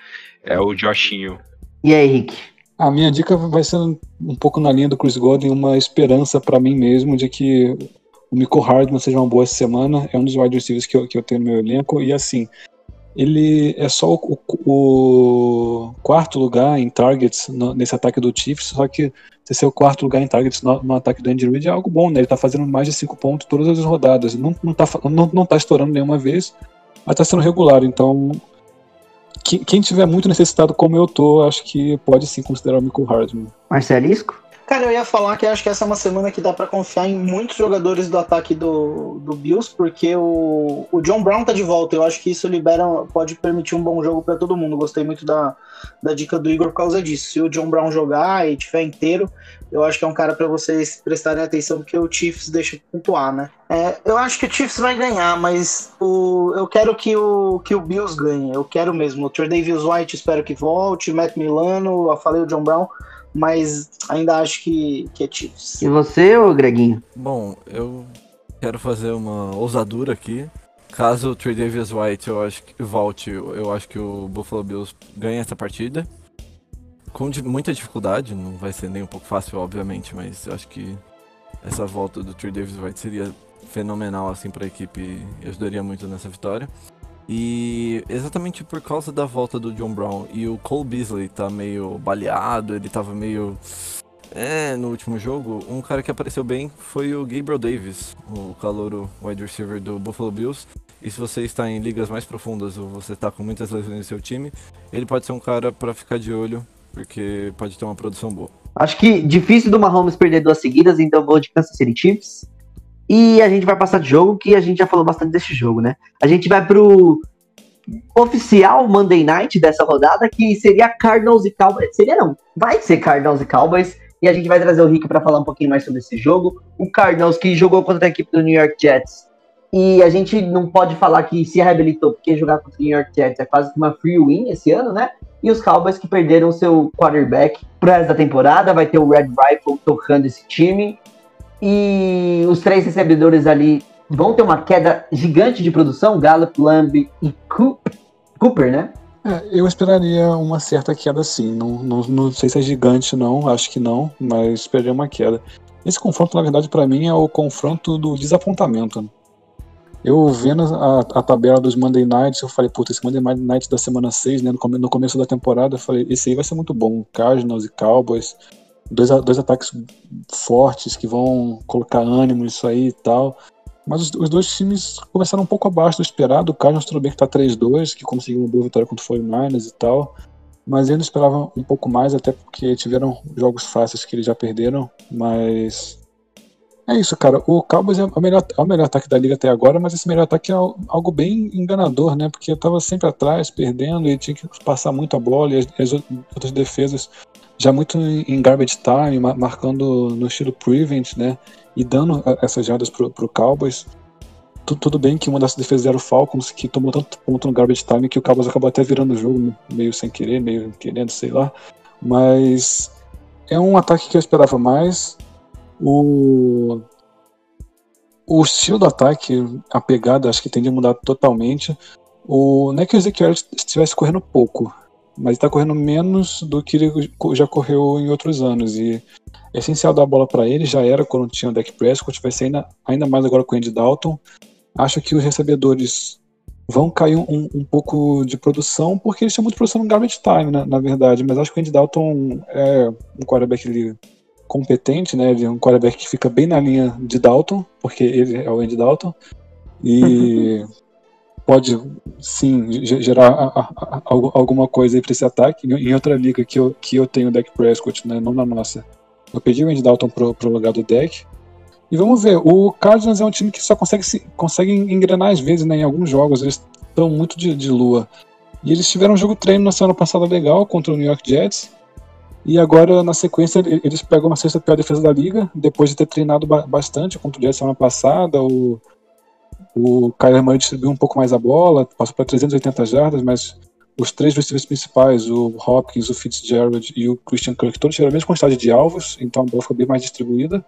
é o Joshinho. E aí, Rick? A minha dica vai ser um pouco na linha do Chris Godwin, uma esperança pra mim mesmo de que o Michael Hardman seja uma boa essa semana. É um dos wide receivers que eu, que eu tenho no meu elenco. E assim, ele é só o, o- quarto lugar em targets no- nesse ataque do Chiefs, só que se ser o quarto lugar em targets no, no ataque do Andy Reid é algo bom, né? Ele tá fazendo mais de cinco pontos todas as rodadas. Não, não, tá, não, não tá estourando nenhuma vez, mas tá sendo regular. Então, quem, tiver muito necessitado como eu tô, acho que pode sim considerar o Michael Hardman. Marcelisco? Cara, eu ia falar que acho que essa é uma semana que dá pra confiar em muitos jogadores do ataque do, do Bills, porque o, o John Brown tá de volta. Eu acho que isso libera, pode permitir um bom jogo pra todo mundo. Gostei muito da, da dica do Igor por causa disso. Se o John Brown jogar e tiver inteiro, eu acho que é um cara pra vocês prestarem atenção, porque o Chiefs deixa pontuar, né? É, eu acho que o Chiefs vai ganhar, mas o, eu quero que o, que o Bills ganhe. Eu quero mesmo. O Trey Davis White espero que volte, Matt Milano, eu falei o John Brown mas ainda acho que, que é Chiefs. E você, ô Greginho? Bom, eu quero fazer uma ousadura aqui. Caso o Trey Davis White eu acho que volte, eu acho que o Buffalo Bills ganha essa partida. Com muita dificuldade, não vai ser nem um pouco fácil, obviamente, mas eu acho que essa volta do Trey Davis White seria fenomenal assim para a equipe e ajudaria muito nessa vitória. E exatamente por causa da volta do John Brown e o Cole Beasley tá meio baleado, ele tava meio É, no último jogo, um cara que apareceu bem foi o Gabriel Davis, o calouro wide receiver do Buffalo Bills. E se você está em ligas mais profundas ou você está com muitas lesões no seu time, ele pode ser um cara para ficar de olho, porque pode ter uma produção boa. Acho que difícil do Mahomes perder duas seguidas, então vou de Kansas City Chiefs. E a gente vai passar de jogo, que a gente já falou bastante desse jogo, né? A gente vai pro oficial Monday Night dessa rodada, que seria Cardinals e Cowboys. Seria não, vai ser Cardinals e Cowboys. E a gente vai trazer o Rick para falar um pouquinho mais sobre esse jogo. O Cardinals que jogou contra a equipe do New York Jets. E a gente não pode falar que se reabilitou, porque jogar contra o New York Jets é quase uma free win esse ano, né? E os Cowboys que perderam seu quarterback pro resto da temporada. Vai ter o Red Rifle tocando esse time. E os três recebedores ali vão ter uma queda gigante de produção, Gallup, Lamb e Cooper, né? É, eu esperaria uma certa queda sim. Não, não, não sei se é gigante, não, acho que não, mas esperaria uma queda. Esse confronto, na verdade, para mim é o confronto do desapontamento. Eu vendo a, a, tabela dos Monday Nights, eu falei, puta, esse Monday Night da semana 6, né, no, no começo da temporada, eu falei, esse aí vai ser muito bom. Cardinals e Cowboys, dois, dois ataques fortes que vão colocar ânimo nisso aí e tal. Mas os, os, dois times começaram um pouco abaixo do esperado. O Cardinals tudo bem que tá 3-2, que conseguiu uma boa vitória contra o 49ers e tal. Mas eu não esperava um pouco mais, até porque tiveram jogos fáceis que eles já perderam. Mas é isso, cara. O Cowboys é o melhor, é o melhor ataque da liga até agora, mas esse melhor ataque é algo bem enganador, né? Porque eu tava sempre atrás, perdendo, e tinha que passar muito a bola, e as, as outras defesas já muito em garbage time, marcando no estilo prevent, né? E dando essas jardas pro, pro Cowboys. Tudo, tudo bem que uma das defesas era o Falcons, que tomou tanto ponto no garbage time que o Cowboys acabou até virando o jogo, meio sem querer, meio querendo, sei lá. Mas é um ataque que eu esperava mais. O, o estilo do ataque, a pegada, acho que tende a mudar totalmente. O, não é que o estivesse correndo pouco, mas está correndo menos do que ele já correu em outros anos. E é essencial dar a bola para ele, já era quando tinha o Deck Prescott, vai ser ainda, ainda mais agora com o Andy Dalton. Acho que os recebedores vão cair um, um pouco de produção, porque eles têm muito produção no garbage time, né, na verdade, mas acho que o Andy Dalton é um quarterback competente, né, ele é um quarterback que fica bem na linha de Dalton, porque ele é o Andy Dalton, e pode sim gerar a, a, a, alguma coisa para esse ataque. Em outra liga que eu, que eu tenho o deck Prescott, né, não na nossa, eu pedi o Andy Dalton pro, pro lugar do deck. E vamos ver, o Cardinals é um time que só consegue, se, consegue engrenar às vezes né, em alguns jogos, eles estão muito de, de lua. E eles tiveram um jogo treino na semana passada legal contra o New York Jets. E agora, na sequência, eles pegam uma sexta pior defesa da liga, depois de ter treinado bastante contra o Jets semana passada. O, o Kyler Murray distribuiu um pouco mais a bola, passou para 380 jardas, mas os três receivers principais, o Hopkins, o Fitzgerald e o Christian Kirk, todos tiveram a mesma quantidade de alvos, então a bola ficou bem mais distribuída.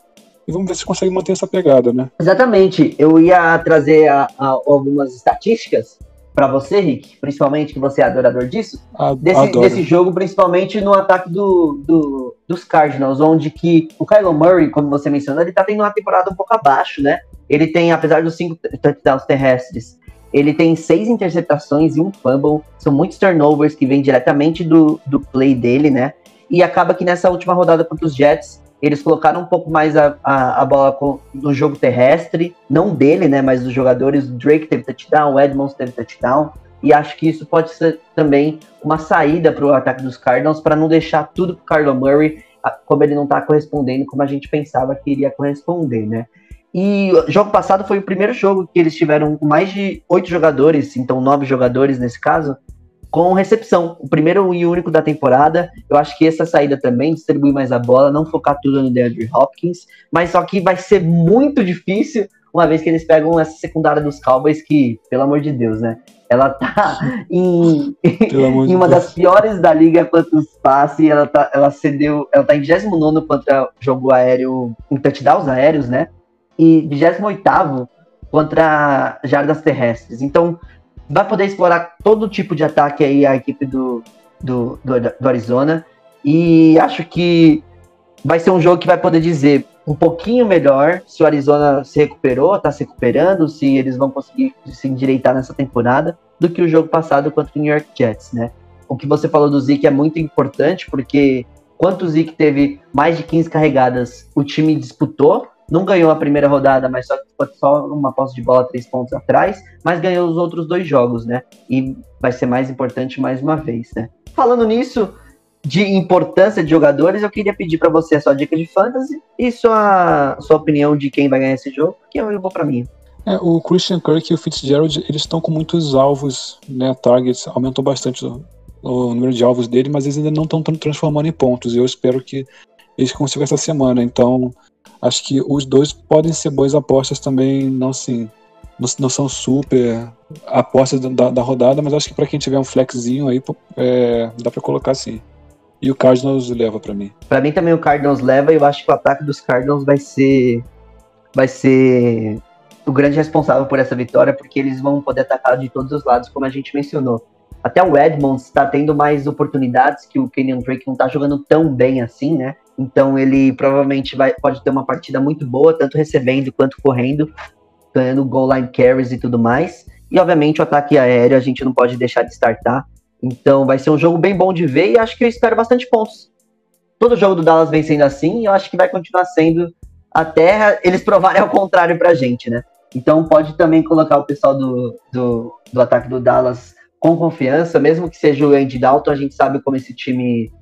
E vamos ver se consegue manter essa pegada, né? Exatamente. Eu ia trazer a, a, algumas estatísticas para você, Rick, principalmente que você é adorador disso, desse, desse, jogo, principalmente no ataque do, do, dos Cardinals, onde que o Kylo Murray, como você mencionou, ele tá tendo uma temporada um pouco abaixo, né? Ele tem, apesar dos cinco touchdowns terrestres, ele tem seis interceptações e um fumble. São muitos turnovers que vêm diretamente do, do play dele, né? E acaba que nessa última rodada contra os Jets, eles colocaram um pouco mais a, a, a bola com, no jogo terrestre, não dele, né? Mas dos jogadores. O Drake teve touchdown, o Edmonds teve touchdown. E acho que isso pode ser também uma saída para o ataque dos Cardinals para não deixar tudo para Carlo Murray, como ele não está correspondendo como a gente pensava que iria corresponder, né? E o jogo passado foi o primeiro jogo que eles tiveram mais de oito jogadores, então nove jogadores nesse caso, com recepção. O primeiro e único da temporada. Eu acho que essa saída também, distribuir mais a bola, não focar tudo no DeAndre Hopkins, mas só que vai ser muito difícil uma vez que eles pegam essa secundária dos Cowboys, que, pelo amor de Deus, né? Ela tá em, em uma das piores da liga quanto os passes, ela, tá, ela cedeu, ela tá em 29 contra jogo aéreo, em touchdowns aéreos, né? E 28 contra jardas terrestres. Então, vai poder explorar todo tipo de ataque aí a equipe do, do, do, do Arizona. E acho que vai ser um jogo que vai poder dizer um pouquinho melhor se o Arizona se recuperou, está se recuperando, se eles vão conseguir se endireitar nessa temporada, do que o jogo passado contra o New York Jets, né? O que você falou do Zeke é muito importante, porque Quanto o Zeke teve mais de 15 carregadas, o time disputou. Não ganhou a primeira rodada, mas só, só uma posse de bola três pontos atrás, mas ganhou os outros dois jogos, né? E vai ser mais importante mais uma vez, né? Falando nisso, de importância de jogadores, eu queria pedir para você a sua dica de fantasy e sua, sua opinião de quem vai ganhar esse jogo, que eu vou para mim. É, o Christian Kirk e o Fitzgerald, eles estão com muitos alvos, né, targets, aumentou bastante o, o número de alvos dele, mas eles ainda não estão transformando em pontos, e eu espero que eles consigam essa semana, então acho que os dois podem ser boas apostas também, não assim, não, são super apostas da, da rodada, mas acho que para quem tiver um flexzinho aí, é, dá para colocar sim. E o Cardinals leva para mim. Para mim também o Cardinals leva e eu acho que o ataque dos Cardinals vai ser vai ser o grande responsável por essa vitória, porque eles vão poder atacar de todos os lados, como a gente mencionou. Até o Edmonds está tendo mais oportunidades que o Kenyon Drake não está jogando tão bem assim, né? Então ele provavelmente vai, pode ter uma partida muito boa, tanto recebendo quanto correndo, ganhando goal line carries e tudo mais. E obviamente o ataque aéreo a gente não pode deixar de startar. Então vai ser um jogo bem bom de ver e acho que eu espero bastante pontos. Todo jogo do Dallas vem sendo assim e eu acho que vai continuar sendo até eles provarem ao contrário pra gente, né? Então pode também colocar o pessoal do, do, do ataque do Dallas com confiança, mesmo que seja o Andy Dalton, a gente sabe como esse time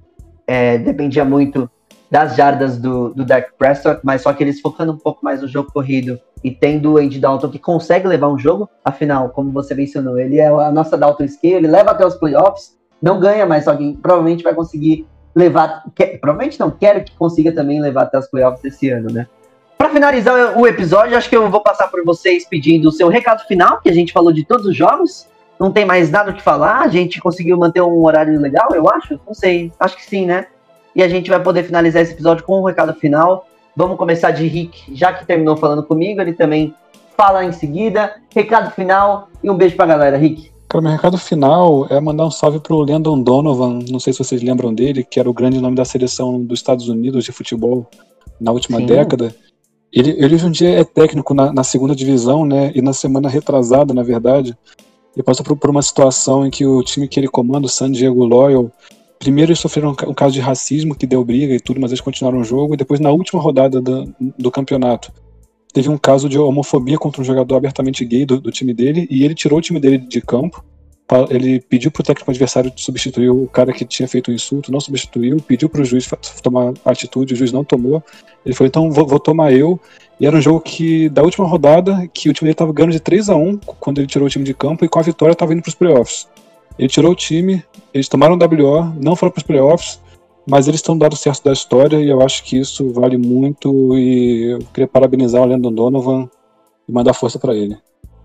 é, dependia muito das jardas do, do Dak Prescott, mas só que eles focando um pouco mais no jogo corrido e tendo o Andy Dalton que consegue levar um jogo, afinal, como você mencionou, ele é a nossa Dalton Scale, ele leva até os playoffs, não ganha, mas só que provavelmente vai conseguir levar, provavelmente não, quero que consiga também levar até os playoffs esse ano, né? Para finalizar o episódio, acho que eu vou passar por vocês pedindo o seu recado final, que a gente falou de todos os jogos. Não tem mais nada o que falar, a gente conseguiu manter um horário legal, eu acho? Não sei, acho que sim, né? E a gente vai poder finalizar esse episódio com um recado final. Vamos começar de Rick, já que terminou falando comigo, ele também fala em seguida. Recado final e um beijo pra galera, Rick. Cara, meu recado final é mandar um salve pro Landon Donovan, não sei se vocês lembram dele, que era o grande nome da seleção dos Estados Unidos de futebol na última Sim. década. Ele, ele hoje em dia é técnico na, na, segunda divisão, né? E na semana retrasada, na verdade, ele passou por, por, uma situação em que o time que ele comanda, o San Diego Loyal, Primeiro eles sofreram um caso de racismo que deu briga e tudo, mas eles continuaram o jogo. E depois, na última rodada do, do campeonato, teve um caso de homofobia contra um jogador abertamente gay do, do, time dele. E ele tirou o time dele de campo. Ele pediu pro técnico adversário substituir o cara que tinha feito o insulto, não substituiu. Pediu pro juiz tomar atitude, o juiz não tomou. Ele falou: então vou, vou tomar eu. E era um jogo que, da última rodada, que o time dele estava ganhando de 3 a 1 quando ele tirou o time de campo, e com a vitória estava indo para os playoffs. Ele tirou o time, eles tomaram o WO, não foram para os playoffs, mas eles estão dando certo da história e eu acho que isso vale muito. E eu queria parabenizar o Landon Donovan e mandar força para ele.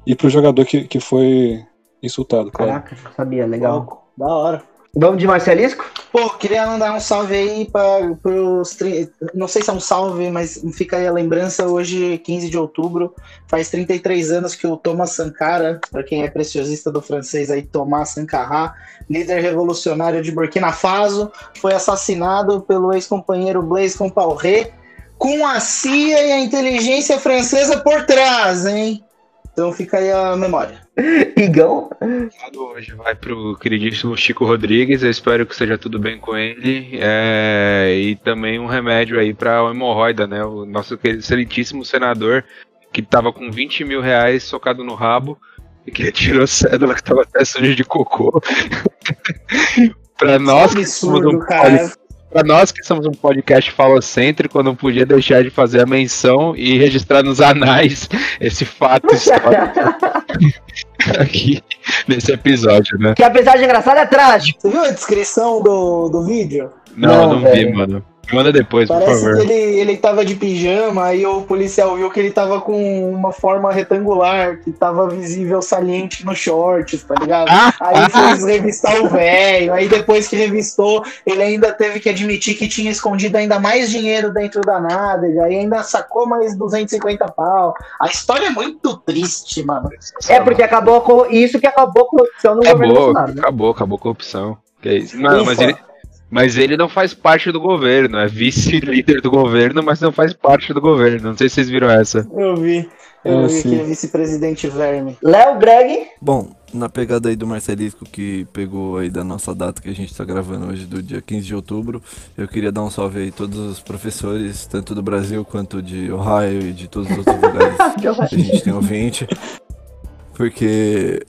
E para o jogador que, que foi insultado. Caraca, claro. sabia, legal. da hora. Vamos de Marcelisco? Pô, queria mandar um salve aí para os. Não sei se é um salve, mas fica aí a lembrança. Hoje, 15 de outubro, faz 33 anos que o Thomas Sankara, para quem é preciosista do francês aí, Thomas Sankara, líder revolucionário de Burkina Faso, foi assassinado pelo ex-companheiro Blaise Compaoré, com a CIA e a inteligência francesa por trás, hein? Então fica aí a memória. Igão? Hoje vai pro queridíssimo Chico Rodrigues. Eu espero que seja tudo bem com ele. É, e também um remédio aí pra hemorroida, né? O nosso excelentíssimo senador que tava com 20 mil reais socado no rabo e que tirou cédula que tava até sujo de cocô. pra nós que somos um para nós que somos um podcast falocêntrico, não podia deixar de fazer a menção e registrar nos anais esse fato histórico aqui nesse episódio, né? Que apesar de engraçado é trágico. Você viu a descrição do, do vídeo? Não, não, não vi, mano. Manda depois, Parece por favor. que ele, ele tava de pijama, aí o policial viu que ele tava com uma forma retangular, que tava visível saliente no shorts, tá ligado? Ah, aí ah, fez revistar o velho, aí depois que revistou, ele ainda teve que admitir que tinha escondido ainda mais dinheiro dentro da nádega, aí ainda sacou mais 250 pau. A história é muito triste, mano. É porque acabou com isso que acabou a corrupção no acabou, governo Bolsonaro. Né? Acabou, acabou a corrupção. Que é isso. Não, mas ele, mas ele não faz parte do governo, é vice-líder do governo, mas não faz parte do governo. Não sei se vocês viram essa. Eu vi. Eu é, vi sim. que é vice-presidente verme. Léo Greg. Bom, na pegada aí do Marcelisco que pegou aí da nossa data que a gente tá gravando hoje, do dia 15 de outubro, eu queria dar um salve aí a todos os professores, tanto do Brasil quanto de Ohio e de todos os outros lugares que a gente tem ouvinte. Porque,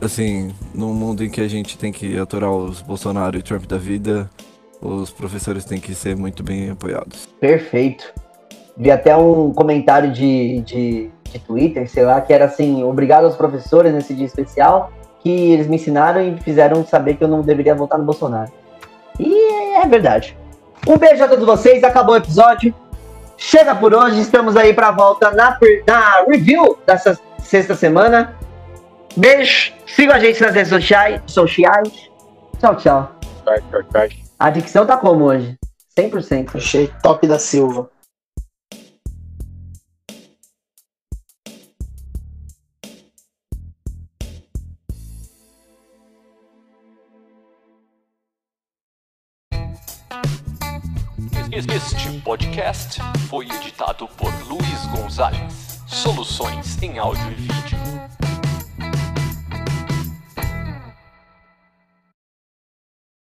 assim, num mundo em que a gente tem que aturar os Bolsonaro e Trump da vida, os professores têm que ser muito bem apoiados. Perfeito. Vi até um comentário de, de, de Twitter, sei lá, que era assim, obrigado aos professores nesse dia especial, que eles me ensinaram e fizeram saber que eu não deveria votar no Bolsonaro. E é verdade. Um beijo a todos vocês, acabou o episódio. Chega por hoje, estamos aí pra volta na, na review dessa sexta semana. Beijo, sigam a gente nas redes sociais. sociais. Tchau, tchau. Vai, vai, vai. A dicção tá como hoje? 100%. Achei top da Silva. Este podcast foi editado por Luiz Gonzalez. Soluções em áudio e vídeo.